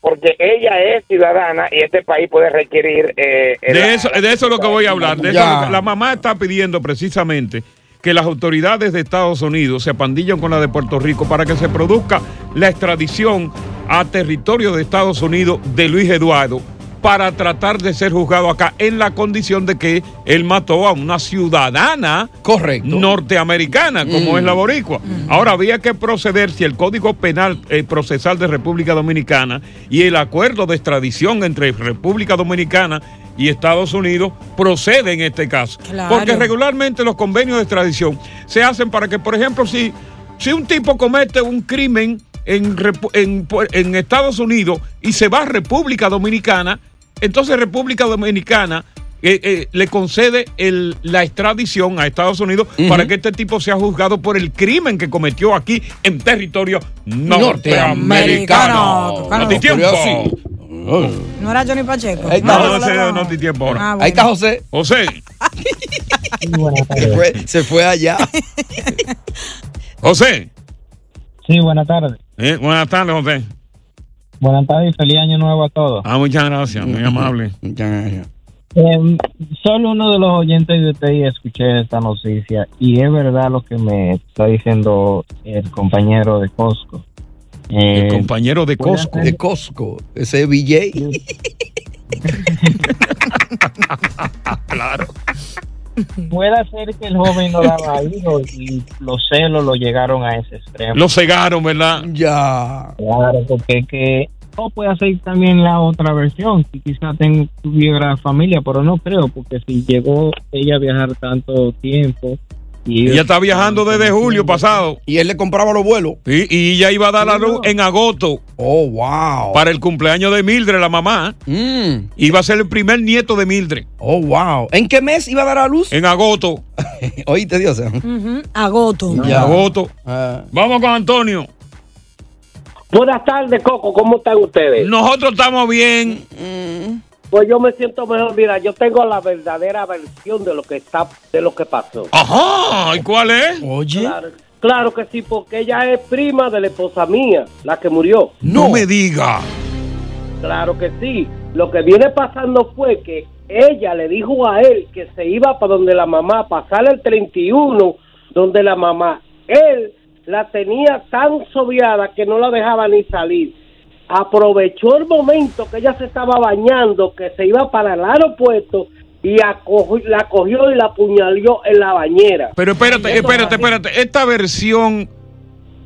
Speaker 10: porque ella es ciudadana y este país puede requerir eh,
Speaker 1: De
Speaker 10: la-
Speaker 1: eso, de eso es lo que voy a hablar. de eso la mamá está pidiendo precisamente que las autoridades de Estados Unidos se apandillen con la de Puerto Rico para que se produzca la extradición a territorio de Estados Unidos de Luis Eduardo para tratar de ser juzgado acá en la condición de que él mató a una ciudadana
Speaker 3: Correcto.
Speaker 1: norteamericana, como
Speaker 3: Mm.
Speaker 1: es la boricua. Ahora había que proceder si el Código Penal eh, Procesal de República Dominicana y el acuerdo de extradición entre República Dominicana y Estados Unidos procede en este caso.
Speaker 11: Claro.
Speaker 1: Porque regularmente los convenios de extradición se hacen para que, por ejemplo, si, si un tipo comete un crimen en, en Estados Unidos y se va a República Dominicana, entonces República Dominicana eh, eh, le concede el- la extradición a Estados Unidos para que este tipo sea juzgado por el crimen que cometió aquí en territorio norteamericano.
Speaker 2: Norteamericano.
Speaker 1: No.
Speaker 2: No era Johnny Pacheco.
Speaker 1: No, no, ese no ti tiempo ahora.
Speaker 2: Ah, bueno.
Speaker 3: Ahí está José.
Speaker 1: José.
Speaker 3: Se fue, se fue allá.
Speaker 1: José.
Speaker 12: Sí, buenas tardes.
Speaker 1: Eh, buenas tardes, José.
Speaker 12: Buenas tardes y feliz año nuevo a todos.
Speaker 1: Ah, muchas gracias, muy amable.
Speaker 3: Muchas gracias.
Speaker 12: Eh, solo uno de los oyentes de TI escuché esta noticia y es verdad lo que me está diciendo el compañero de Costco.
Speaker 1: El compañero de Costco.
Speaker 3: De Costco. Ese BJ.
Speaker 1: claro.
Speaker 12: Puede ser que el joven no daba hijos y los celos lo llegaron a ese extremo.
Speaker 1: Lo cegaron, ¿verdad?
Speaker 3: Ya.
Speaker 12: Claro, porque es que O puede ser también la otra versión, que quizá ten- tuviera familia, pero no creo, porque si llegó ella a viajar tanto tiempo. Y
Speaker 1: Ella está viajando desde julio pasado.
Speaker 3: Y él le compraba los vuelos.
Speaker 1: Sí, y ella iba a dar a luz en agosto.
Speaker 3: Oh, wow.
Speaker 1: Para el cumpleaños de Mildred, la mamá. Iba a ser el primer nieto de Mildred.
Speaker 3: Oh, wow. ¿En qué mes iba a dar a luz?
Speaker 1: En agosto.
Speaker 3: Oíste, Dios.
Speaker 2: Agoto.
Speaker 1: En agosto.
Speaker 3: Ah.
Speaker 1: Vamos con Antonio.
Speaker 6: Buenas tardes, Coco. ¿Cómo están ustedes?
Speaker 1: Nosotros estamos bien.
Speaker 6: Pues yo me siento mejor. Mira, yo tengo la verdadera versión de lo que está, de lo que pasó.
Speaker 1: Ajá. ¿Y cuál es?
Speaker 3: Oye.
Speaker 6: Claro, claro que sí, porque ella es prima de la esposa mía, la que murió.
Speaker 1: No, me diga.
Speaker 6: Claro que sí. Lo que viene pasando fue que ella le dijo a él que se iba para donde la mamá, pasar el 31, donde la mamá. Él la tenía tan soviada que no la dejaba ni salir. Aprovechó el momento que ella se estaba bañando, que se iba para el aeropuerto y la cogió y la apuñaló en la bañera.
Speaker 1: Pero espérate, espérate, espérate. Esta versión,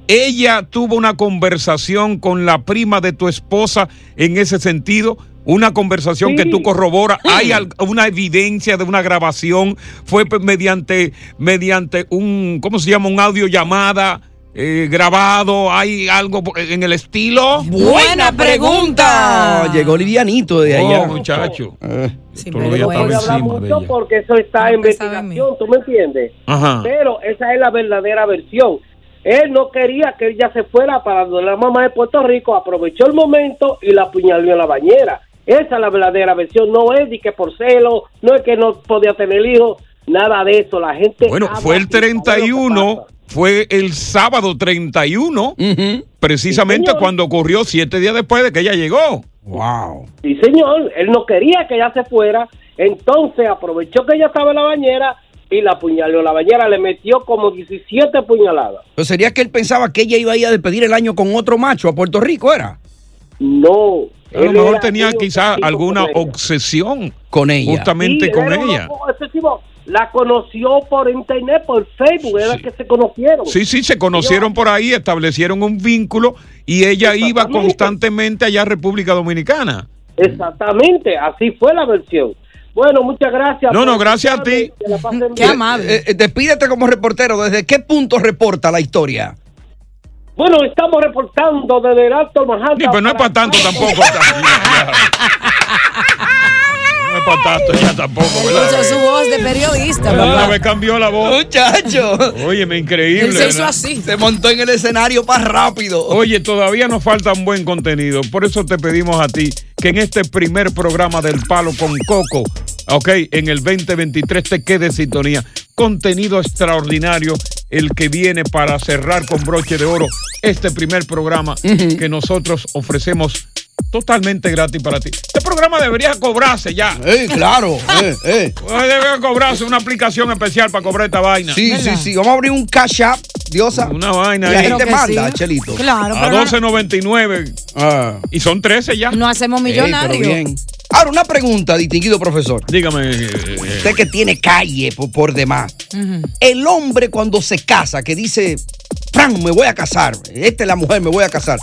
Speaker 1: ella tuvo una conversación con la prima de tu esposa en ese sentido. Una conversación que tú corroboras. Hay una evidencia de una grabación. Fue mediante, mediante un, ¿cómo se llama? Un audio llamada eh, grabado. Hay algo en el estilo.
Speaker 3: Buena pregunta. Llegó livianito de allá.
Speaker 1: Oh, muchacho.
Speaker 6: Sí,
Speaker 1: Todo ya estaba
Speaker 6: puede hablar
Speaker 1: encima de
Speaker 6: mucho
Speaker 1: ella.
Speaker 6: porque eso está en investigación, ¿tú me entiendes?
Speaker 1: Ajá.
Speaker 6: Pero esa es la verdadera versión. Él no quería que ella se fuera para donde la mamá de Puerto Rico, aprovechó el momento y la apuñaló en la bañera. Esa es la verdadera versión, no es de que por celo, no es que no podía tener hijos, nada de eso. La gente
Speaker 1: Bueno, fue el
Speaker 6: sin saber lo que
Speaker 1: 31, fue el sábado 31, precisamente
Speaker 6: Sí, señor.
Speaker 1: cuando ocurrió siete días después de que ella llegó.
Speaker 3: Wow.
Speaker 6: Sí, señor, él no quería que ella se fuera, entonces aprovechó que ella estaba en la bañera y la apuñaló. La bañera le metió como 17 puñaladas.
Speaker 3: Pero sería que él pensaba que ella iba a ir a despedir el año con otro macho a Puerto Rico, ¿era?
Speaker 6: No.
Speaker 1: A lo mejor tenía
Speaker 6: amigo
Speaker 1: quizá
Speaker 6: íntimo
Speaker 1: alguna
Speaker 6: con
Speaker 1: obsesión
Speaker 3: con ella.
Speaker 1: Justamente
Speaker 6: Sí,
Speaker 1: con
Speaker 6: él era un
Speaker 1: ella.
Speaker 6: obsesivo. La conoció por internet, por Facebook, era que se conocieron.
Speaker 1: Sí, sí, se conocieron por ahí, establecieron un vínculo y ella iba constantemente allá a República Dominicana.
Speaker 6: Exactamente, así fue la versión. Bueno, muchas gracias.
Speaker 1: No, no, gracias a ti.
Speaker 3: Qué amable. Eh, despídete como reportero. ¿Desde qué punto reporta la historia?
Speaker 6: Bueno, estamos reportando desde el Alto Manhattan.
Speaker 1: Sí, pero no es para tanto tampoco. Para tanto ya tampoco, ¿verdad?
Speaker 2: Escucha su voz de periodista,
Speaker 1: Una
Speaker 2: papá.
Speaker 1: vez cambió la voz.
Speaker 3: Muchacho.
Speaker 1: Óyeme, increíble.
Speaker 2: Él se hizo
Speaker 1: ¿verdad?
Speaker 2: así.
Speaker 3: Se montó en el escenario más rápido.
Speaker 1: Oye, todavía nos falta un buen contenido. Por eso te pedimos a ti que en este primer programa del Palo con Coco, ok, en el 2023 te quede en sintonía. Contenido extraordinario, el que viene para cerrar con broche de oro este primer programa que nosotros ofrecemos totalmente gratis para ti. Este programa debería cobrarse ya.
Speaker 3: Eh, claro. eh, eh.
Speaker 1: Debe cobrarse una aplicación especial para cobrar esta vaina.
Speaker 3: Sí, sí, sí. Vamos a abrir un cash app, Diosa.
Speaker 1: Una vaina
Speaker 3: Y la gente manda,
Speaker 2: sí.
Speaker 3: Chelito.
Speaker 2: Claro,
Speaker 1: A
Speaker 2: pero no-
Speaker 1: 12.99. Y son 13 ya.
Speaker 2: no hacemos millonarios.
Speaker 3: bien. Ahora, una pregunta, distinguido profesor.
Speaker 1: Dígame. eh,
Speaker 3: Usted que tiene calle por, por demás. El hombre cuando se casa, que dice, Fran, me voy a casar, esta es la mujer, me voy a casar,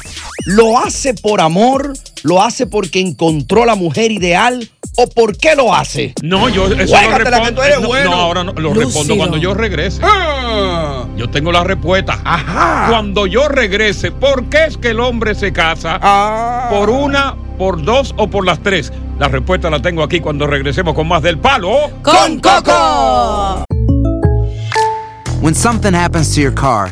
Speaker 3: ¿lo hace por amor? ¿Lo hace porque encontró la mujer ideal? ¿O por qué lo hace?
Speaker 1: No, yo eso lo respondo.
Speaker 3: tú eres
Speaker 1: no,
Speaker 3: bueno.
Speaker 1: no, ahora no, lo
Speaker 3: Lúcido.
Speaker 1: respondo cuando yo regrese.
Speaker 3: Ah.
Speaker 1: Yo tengo la respuesta.
Speaker 3: Ajá.
Speaker 1: Cuando yo regrese, ¿por qué es que el hombre se casa?
Speaker 3: Ah.
Speaker 1: ¿Por una, por dos o por las tres? La respuesta la tengo aquí cuando regresemos con más del palo.
Speaker 2: Con Coco.
Speaker 13: When something happens to your car,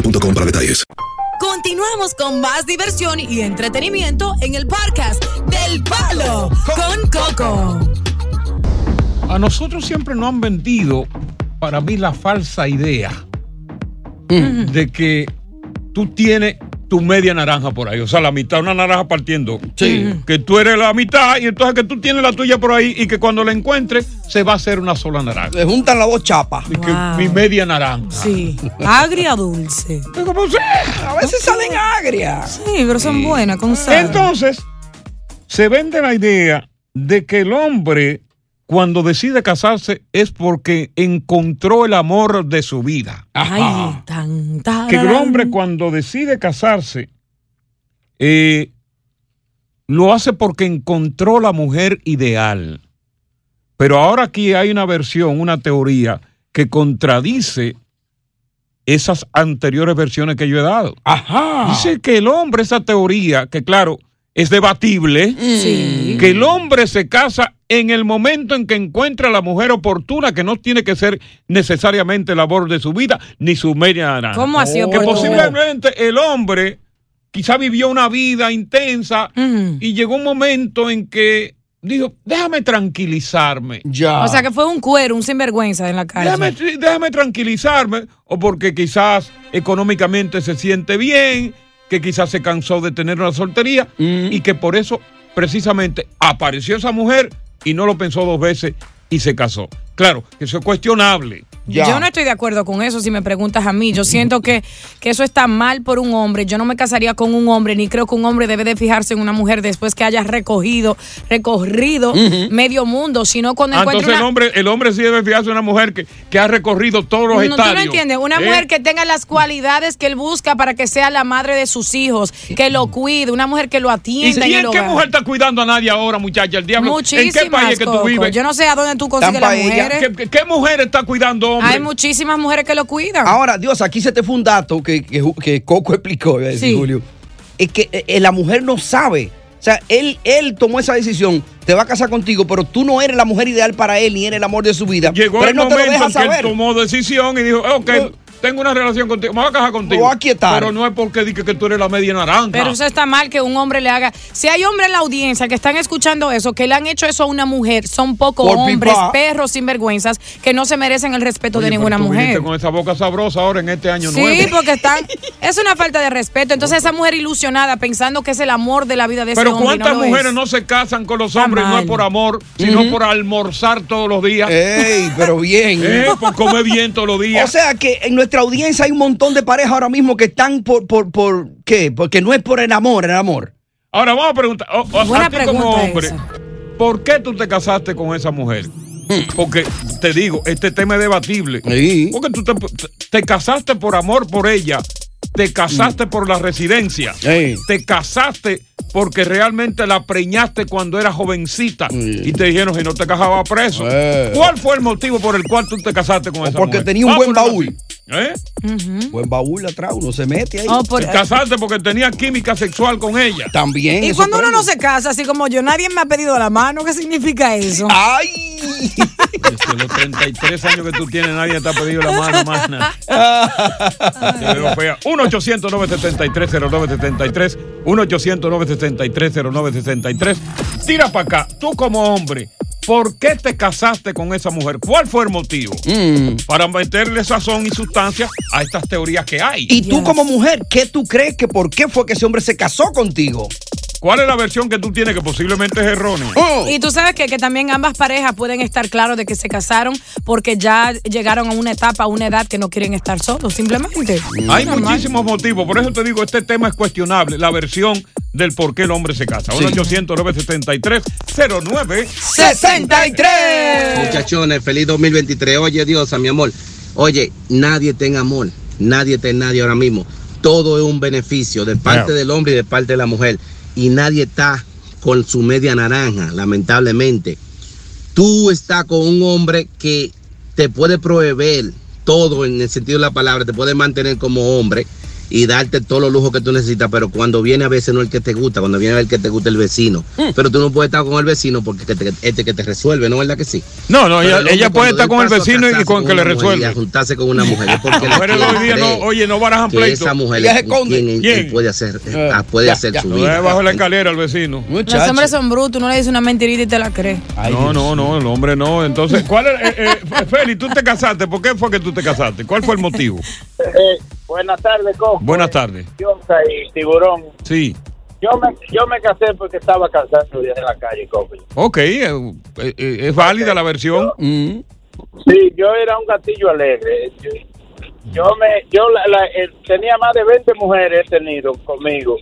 Speaker 14: boostmobile.com para detalles.
Speaker 2: Continuamos con más diversión y entretenimiento en el podcast del Palo con Coco.
Speaker 1: A nosotros siempre nos han vendido, para mí, la falsa idea de que tú tienes tu media naranja por ahí, o sea, la mitad, una naranja partiendo.
Speaker 3: Sí.
Speaker 1: Que tú eres la mitad y entonces que tú tienes la tuya por ahí y que cuando la encuentres se va a hacer una sola naranja.
Speaker 3: Se juntan las dos chapas.
Speaker 1: Y que mi media naranja.
Speaker 2: Sí, agria dulce.
Speaker 1: ¿Cómo se?
Speaker 3: A veces salen agrias.
Speaker 2: Sí, pero son buenas con sal.
Speaker 1: Entonces, se vende la idea de que el hombre, cuando decide casarse, es porque encontró el amor de su vida.
Speaker 2: Ay, tan, tan.
Speaker 1: Que el hombre, cuando decide casarse, eh, lo hace porque encontró la mujer ideal. Pero ahora aquí hay una versión, una teoría que contradice esas anteriores versiones que yo he dado.
Speaker 3: Ajá.
Speaker 1: Dice que el hombre, esa teoría, que claro, es debatible,
Speaker 2: Sí.
Speaker 1: que el hombre se casa en el momento en que encuentra la mujer oportuna, que no tiene que ser necesariamente el amor de su vida, ni su media naranja.
Speaker 2: ¿Cómo así
Speaker 1: Que
Speaker 2: oportuna?
Speaker 1: posiblemente el hombre quizá vivió una vida intensa y llegó un momento en que dijo, déjame tranquilizarme.
Speaker 3: Ya.
Speaker 2: O sea que fue un cuero, un sinvergüenza en la calle.
Speaker 1: Déjame, déjame tranquilizarme, o porque quizás económicamente se siente bien, que quizás se cansó de tener una soltería y que por eso precisamente apareció esa mujer y no lo pensó dos veces y se casó. Claro, que eso es cuestionable.
Speaker 2: Yo no estoy de acuerdo con eso si me preguntas a mí. Yo siento que, que eso está mal por un hombre. Yo no me casaría con un hombre, ni creo que un hombre debe de fijarse en una mujer después que haya recogido, recorrido medio mundo, sino cuando
Speaker 1: Ah,
Speaker 2: encuentre
Speaker 1: entonces el hombre, el hombre sí debe fijarse en una mujer que, que ha recorrido todos los
Speaker 2: No, tú no entiendes. Una
Speaker 1: ¿Eh?
Speaker 2: mujer que tenga las cualidades que él busca para que sea la madre de sus hijos, que lo cuide, una mujer que lo
Speaker 1: ¿Y
Speaker 2: atienda en
Speaker 1: quién,
Speaker 2: el
Speaker 1: qué
Speaker 2: hogar.
Speaker 1: mujer está cuidando a nadie ahora, muchacha? El diablo. ¿En qué
Speaker 2: Muchísimas,
Speaker 1: país es que tú
Speaker 2: Coco.
Speaker 1: vives?
Speaker 2: Yo no sé a dónde tú consigues las mujeres.
Speaker 1: ¿Qué, qué- qué mujer está cuidando hombres?
Speaker 2: Hay muchísimas mujeres que lo cuidan.
Speaker 3: Ahora, Dios, aquí se te fue un dato que, que, que Coco explicó, iba a decir
Speaker 2: Sí.
Speaker 3: Julio. Es que eh, la mujer no sabe. O sea, él, él tomó esa decisión, te va a casar contigo, pero tú no eres la mujer ideal para él, ni eres el amor de su vida.
Speaker 1: Llegó
Speaker 3: pero
Speaker 1: el
Speaker 3: él no te lo
Speaker 1: momento
Speaker 3: deja
Speaker 1: en que él tomó decisión y dijo, ok, tengo una relación contigo, me voy a casar contigo.
Speaker 3: voy a quietar.
Speaker 1: Pero no es porque dije que tú eres la media naranja.
Speaker 2: Pero eso está mal que un hombre le haga. Si hay hombres en la audiencia que están escuchando eso, que le han hecho eso a una mujer, son pocos hombres,
Speaker 1: pipa.
Speaker 2: perros sinvergüenzas, que no se merecen el respeto de
Speaker 1: pero
Speaker 2: ninguna
Speaker 1: tú
Speaker 2: mujer.
Speaker 1: con esa boca sabrosa ahora en este año
Speaker 2: Sí,
Speaker 1: nuevo.
Speaker 2: porque están. Es una falta de respeto. Entonces, esa mujer ilusionada pensando que es el amor de la vida de ese
Speaker 1: Pero
Speaker 2: hombre. y
Speaker 1: ¿cuántas
Speaker 2: no
Speaker 1: mujeres
Speaker 2: es?
Speaker 1: no se casan con los hombres no es por amor, sino por almorzar todos los días?
Speaker 3: Ey, pero bien.
Speaker 1: Eh, por comer bien todos los días.
Speaker 3: O sea que en nuestra audiencia hay un montón de parejas ahora mismo que están por, por, por ¿qué? Porque no es por el amor, el amor.
Speaker 1: Ahora vamos a preguntar, o- o-
Speaker 3: Buena
Speaker 1: a ti como
Speaker 3: pregunta
Speaker 1: hombre, ¿por qué tú te casaste con esa mujer? Porque te digo, este tema es debatible. Porque tú te, te casaste por amor por ella, te casaste por la residencia, te casaste porque realmente la preñaste cuando era jovencita y te dijeron si no te casaba preso.
Speaker 3: Eh.
Speaker 1: ¿Cuál fue el motivo por el cual tú te casaste con esa
Speaker 3: Porque
Speaker 1: mujer?
Speaker 3: tenía un
Speaker 1: Vamos
Speaker 3: buen
Speaker 1: a ponerlo
Speaker 3: baúl.
Speaker 1: así. ¿Eh?
Speaker 3: Buen baúl atrás, uno se mete ahí.
Speaker 2: Oh,
Speaker 1: Te casaste porque tenía química sexual con ella.
Speaker 3: También.
Speaker 2: Y cuando uno no se casa, así como yo, nadie me ha pedido la mano, ¿qué significa eso?
Speaker 3: ¡Ay!
Speaker 1: Desde los 33 años que tú tienes, nadie te ha pedido la mano, fea. 1-800-973-0973. 1-800-973-0973. Tira para acá. Tú como hombre, ¿por qué te casaste con esa mujer? ¿Cuál fue el motivo? Para meterle sazón y sustancia a estas teorías que hay.
Speaker 3: Y tú como mujer, ¿qué tú crees que por qué fue que ese hombre se casó contigo?
Speaker 1: ¿Cuál es la versión que tú tienes que posiblemente es errónea?
Speaker 2: Y tú sabes que, que también ambas parejas pueden estar claros de que se casaron porque ya llegaron a una etapa, a una edad que no quieren estar solos, simplemente.
Speaker 1: Hay
Speaker 2: Normal.
Speaker 1: muchísimos motivos, por eso te digo, este tema es cuestionable, la versión del por qué el hombre se casa. 1-800-973-09.
Speaker 3: 63.
Speaker 15: Muchachones, feliz 2023. Oye, Dios, mi amor. Oye, nadie tenga amor. nadie en nadie ahora mismo. Todo es un beneficio de parte del hombre y de parte de la mujer. Y nadie está con su media naranja, lamentablemente. Tú estás con un hombre que te puede proveer todo en el sentido de la palabra, te puede mantener como hombre y darte todos los lujos que tú necesitas, pero cuando viene a veces no el que te gusta, cuando viene el que te gusta el vecino. Pero tú no puedes estar con el vecino porque que te- este que te resuelve, ¿no es verdad que sí?
Speaker 1: No, no,
Speaker 15: Pero
Speaker 1: ella, ella puede estar con el vecino y con que le
Speaker 15: mujer Y a
Speaker 1: resuelve.
Speaker 15: juntarse con una mujer es porque la
Speaker 1: hoy día no, oye, no barajan pleito.
Speaker 15: esa mujer es
Speaker 1: ¿Quién?
Speaker 15: él puede hacer,
Speaker 1: Eh,
Speaker 15: ah, puede
Speaker 1: ya,
Speaker 15: hacer
Speaker 1: ya.
Speaker 15: su
Speaker 1: No
Speaker 15: vida.
Speaker 1: es bajo la escalera al vecino.
Speaker 2: Los hombres son brutos, uno le dice una mentirita y te la cree.
Speaker 1: no, no, no, el hombre no. Entonces, ¿cuál es? Eh, eh, Feli, tú te casaste. ¿Por qué fue que tú te casaste? ¿Cuál fue el motivo?
Speaker 10: Buenas tardes, Coco.
Speaker 1: Buenas tardes.
Speaker 10: Y Tiburón.
Speaker 1: Sí.
Speaker 10: Yo me, yo me casé porque estaba cansado de la calle, Coco.
Speaker 1: Ok, eh, eh, eh, es válida la versión.
Speaker 10: Sí, yo era un gatillo alegre. Yo, yo me, yo la- la- eh, tenía más de 20 mujeres he tenido conmigo.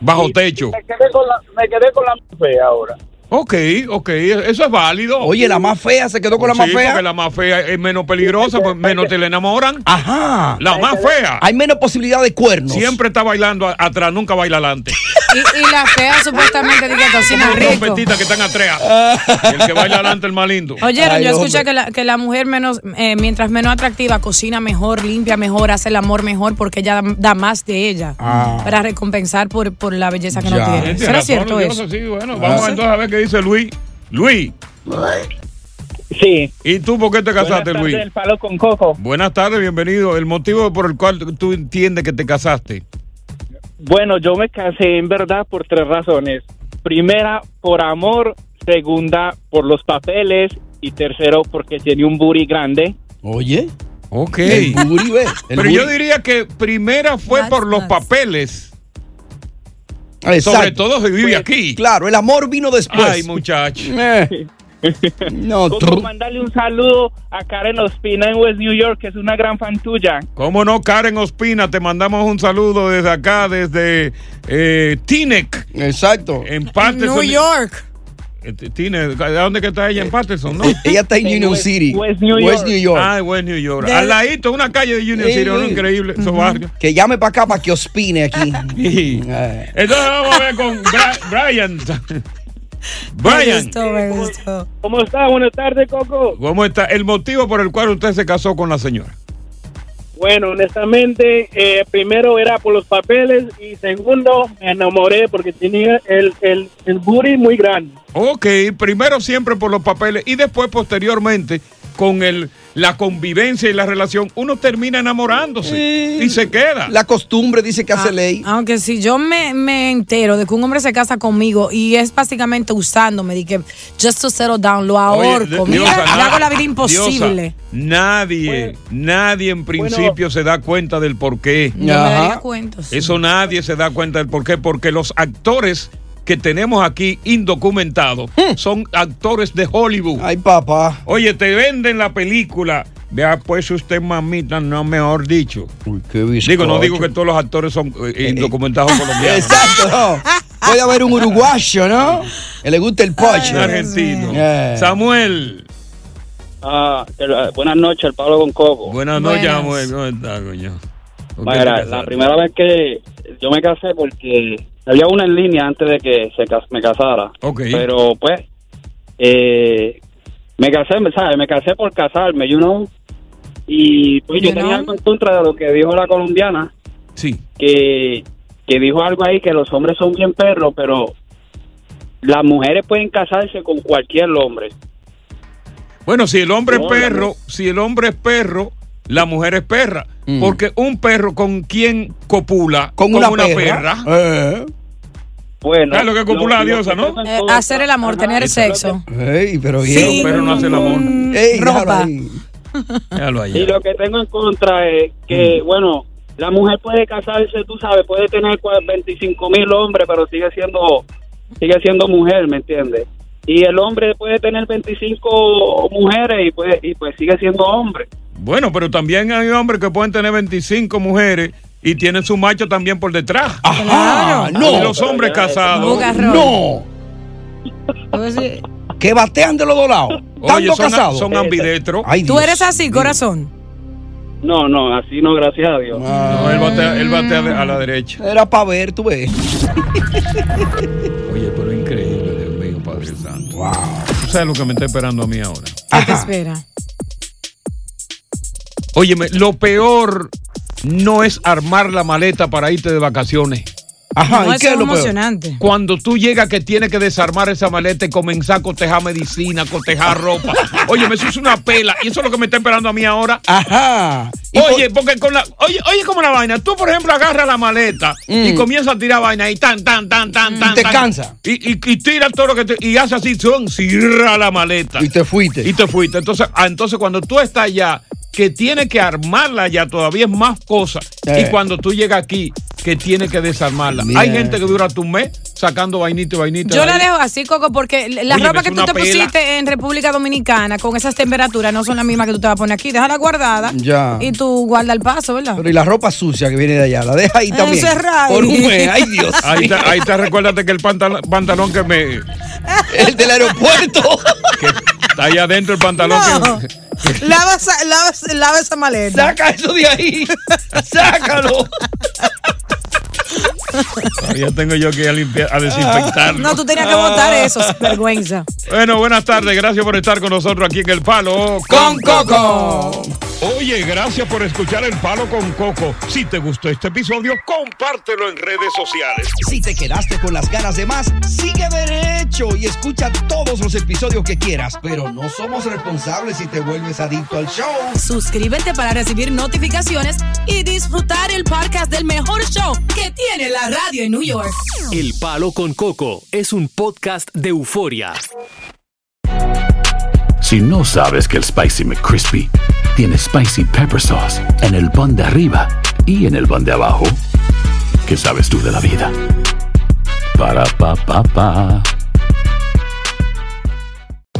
Speaker 1: Bajo techo.
Speaker 10: Me quedé con la, me quedé con la fea ahora.
Speaker 1: Ok, ok, eso es válido.
Speaker 3: Oye, la más fea se quedó con la más fea.
Speaker 1: porque la más fea es menos peligrosa, pues menos te la enamoran.
Speaker 3: Ajá.
Speaker 1: La más fea.
Speaker 3: Hay menos posibilidad de cuernos.
Speaker 1: Siempre está bailando atrás, nunca baila adelante.
Speaker 2: Y, y la fea supuestamente dice que cocina rico.
Speaker 1: trompetitas que están atrás. El que baila adelante es el más lindo.
Speaker 2: Oyeron, yo escuché que la, que la mujer menos, eh, mientras menos atractiva, cocina mejor, limpia mejor, hace el amor mejor porque ella da, da más de ella
Speaker 1: Ah.
Speaker 2: para recompensar por, por la belleza que no
Speaker 1: Ya.
Speaker 2: tiene.
Speaker 1: Tiene
Speaker 2: ¿Será cierto eso?
Speaker 1: sí, bueno, vamos entonces a ver qué dice Luis. Luis.
Speaker 10: Sí.
Speaker 1: ¿Y tú por qué te casaste,
Speaker 10: Buenas
Speaker 1: Luis?
Speaker 10: el palo con coco.
Speaker 1: Buenas tardes, bienvenido. El motivo por el cual tú entiendes que te casaste.
Speaker 10: Bueno, yo me casé en verdad por tres razones. Primera, por amor. Segunda, por los papeles. Y tercero, porque tiene un booty grande.
Speaker 3: Oye.
Speaker 1: Ok.
Speaker 3: El booty, el
Speaker 1: Pero yo diría que primera fue por los papeles.
Speaker 3: Exacto.
Speaker 1: Sobre todo si vive
Speaker 3: Pues,
Speaker 1: aquí.
Speaker 3: Claro, el amor vino después.
Speaker 1: Ay, muchacho.
Speaker 3: Eh. No,
Speaker 10: Coco,
Speaker 3: tú-
Speaker 10: mandarle un saludo a Karen Ospina en West New York, que es una gran fan tuya.
Speaker 1: ¿Cómo no, Karen Ospina? Te mandamos un saludo desde acá, desde eh, Tinec.
Speaker 3: Exacto.
Speaker 1: En Patterson.
Speaker 2: New York.
Speaker 1: Eh, Tinec, ¿de dónde que está ella? En Patterson, ¿no?
Speaker 3: Ella está en
Speaker 10: En
Speaker 3: Union
Speaker 10: West-
Speaker 3: City.
Speaker 10: West New
Speaker 3: West
Speaker 10: York.
Speaker 3: New York.
Speaker 1: Ah, West New York.
Speaker 3: De-
Speaker 1: Al ladito, una calle de Union
Speaker 3: Sí,
Speaker 1: City,
Speaker 3: sí.
Speaker 1: increíble, esos barrios.
Speaker 3: Que llame para acá para que ospine aquí.
Speaker 1: Sí.
Speaker 3: Eh.
Speaker 1: Entonces vamos a ver con Bra- Brian. Brian,
Speaker 10: ¿Cómo está? Buenas tardes, Coco.
Speaker 1: ¿cómo está? El motivo por el cual usted se casó con la señora.
Speaker 10: Bueno, honestamente, eh, primero era por los papeles y segundo me enamoré porque tenía el, el, el booty muy grande.
Speaker 1: Ok, primero siempre por los papeles y después posteriormente con el, la convivencia y la relación, uno termina enamorándose y se queda.
Speaker 3: La costumbre dice que hace
Speaker 2: Ah,
Speaker 3: ley.
Speaker 2: Aunque si yo me, me entero de que un hombre se casa conmigo y es básicamente usándome, de que just to settle down, lo ahorco.
Speaker 1: Oye,
Speaker 2: Mira,
Speaker 1: Diosa,
Speaker 2: le hago la vida imposible.
Speaker 1: Diosa, nadie, nadie en principio se da cuenta del por qué.
Speaker 2: Yo me daría cuenta. sí.
Speaker 1: Eso nadie se da cuenta del por qué, porque los actores que tenemos aquí indocumentados son actores de Hollywood.
Speaker 3: Ay, papá.
Speaker 1: Oye, te venden la película. Vea, pues usted, mamita, no mejor dicho.
Speaker 3: Uy, qué
Speaker 1: Digo, no digo que todos los actores son eh, indocumentados colombianos.
Speaker 3: Exacto, no. Puede haber un uruguayo, ¿no? Que le gusta el pocho.
Speaker 1: Un argentino.
Speaker 3: Eh.
Speaker 1: Samuel.
Speaker 16: Ah, el- buenas noches, el Pablo con Coco.
Speaker 1: Buenas noches, Samuel. ¿Cómo estás, coño? ¿Por qué te
Speaker 16: Mira, la primera vez que yo me casé porque había una en línea antes de que se me casara. Pero pues, eh, me casé, ¿sabes? Me casé por casarme, you know. Y pues yo tenía
Speaker 2: know.
Speaker 16: algo en contra de lo que dijo la colombiana.
Speaker 1: Sí.
Speaker 16: Que, que dijo algo ahí que los hombres son bien perros, pero las mujeres pueden casarse con cualquier hombre.
Speaker 1: Bueno, si el hombre es
Speaker 16: No,
Speaker 1: perro, si el hombre es perro, la mujer es perra. Porque un perro con quien copula,
Speaker 3: Con una perra.
Speaker 1: perra.
Speaker 3: Eh.
Speaker 16: Bueno,
Speaker 1: ¿Sabes lo que es copular,
Speaker 16: lo- lo
Speaker 1: diosa, no?
Speaker 2: Eh, hacer el amor, tener sexo.
Speaker 3: Ey, pero bien.
Speaker 2: Sí.
Speaker 1: Un perro no hace el amor.
Speaker 3: Ey,
Speaker 2: ropa.
Speaker 1: Déjalo.
Speaker 16: Y lo que tengo en contra es que, bueno, la mujer puede casarse, tú sabes, puede tener cua- 25 mil hombres, pero sigue siendo sigue siendo mujer, ¿me entiendes? Y el hombre puede tener 25 mujeres y, puede, y pues sigue siendo hombre.
Speaker 1: Bueno, pero también hay hombres que pueden tener 25 mujeres y tienen su macho también por detrás.
Speaker 3: Ah, no.
Speaker 1: Y los hombres casados.
Speaker 3: No. Que batean de los dos lados.
Speaker 1: Oye,
Speaker 3: Tanto
Speaker 1: son,
Speaker 3: casados.
Speaker 1: son ambidestros.
Speaker 3: Ay,
Speaker 2: ¿Tú eres así, corazón?
Speaker 16: No, no, así no, gracias a Dios.
Speaker 1: No, él batea, él batea a la derecha.
Speaker 3: Era para ver, tú ves.
Speaker 1: Oye, pero increíble, Dios mío, Padre Santo. Wow. ¿Tú sabes lo que me está esperando a mí ahora?
Speaker 2: ¿Qué te espera?
Speaker 1: Óyeme, lo peor no es armar la maleta para irte de vacaciones.
Speaker 3: Ajá,
Speaker 2: No,
Speaker 3: ¿y
Speaker 2: eso
Speaker 3: qué
Speaker 2: es
Speaker 3: peor?
Speaker 2: emocionante.
Speaker 1: Cuando tú llegas que tienes que desarmar esa maleta y comenzar a cotejar medicina, cotejar ropa. Oye, eso es una pela. Y eso es lo que me está esperando a mí ahora.
Speaker 3: Ajá.
Speaker 1: Oye, porque con la. Oye, oye, como la vaina. Tú, por ejemplo, agarras la maleta y
Speaker 3: Mm.
Speaker 1: comienzas a tirar vaina y tan, tan, tan, tan, tan.
Speaker 3: te
Speaker 1: tan,
Speaker 3: cansa.
Speaker 1: Y, y, y tira todo lo que te. Y hace así, son, cierra la maleta.
Speaker 3: Y te fuiste.
Speaker 1: Y te fuiste. Entonces, ah, entonces cuando tú estás allá, que tienes que armarla ya, todavía es más cosas.
Speaker 3: Eh.
Speaker 1: Y cuando tú llegas aquí, que tienes que desarmarla. Hay gente que dura tu mes sacando vainita y vainita.
Speaker 2: Yo la dejo así, Coco, porque la
Speaker 1: Óyeme,
Speaker 2: ropa que tú te
Speaker 1: pela.
Speaker 2: pusiste en República Dominicana con esas temperaturas no son las mismas que tú te vas a poner aquí. Déjala guardada
Speaker 3: Ya.
Speaker 2: y tú guarda el paso, ¿verdad?
Speaker 3: Pero y la ropa sucia que viene de allá, la deja ahí también. Por un mes, ay Dios.
Speaker 1: Ahí está, ahí está, recuérdate que el pantalón, pantalón que me.
Speaker 3: El del aeropuerto.
Speaker 1: Que está ahí adentro el pantalón
Speaker 2: No.
Speaker 1: que.
Speaker 2: Lava esa, lava, esa maleta.
Speaker 3: Saca eso de ahí. Sácalo.
Speaker 1: Todavía tengo yo que ir a limpiar, a desinfectarlo.
Speaker 2: No, tú tenías que votar eso, vergüenza.
Speaker 1: Bueno, buenas tardes. Gracias por estar con nosotros aquí en El Palo
Speaker 3: Con Coco.
Speaker 1: Oye, gracias por escuchar El Palo con Coco. Si te gustó este episodio, compártelo en redes sociales.
Speaker 3: Si te quedaste con las ganas de más, sigue derecho y escucha todos los episodios que quieras. Pero no somos responsables si te vuelves adicto al show.
Speaker 2: Suscríbete para recibir notificaciones y disfrutar el podcast del mejor show que tiene la radio en New York.
Speaker 17: El Palo con Coco es un podcast de euforia.
Speaker 18: Si no sabes que el Spicy McCrispy tiene Spicy Pepper Sauce en el pan de arriba y en el pan de abajo, ¿qué sabes tú de la vida? Para, pa, pa, pa.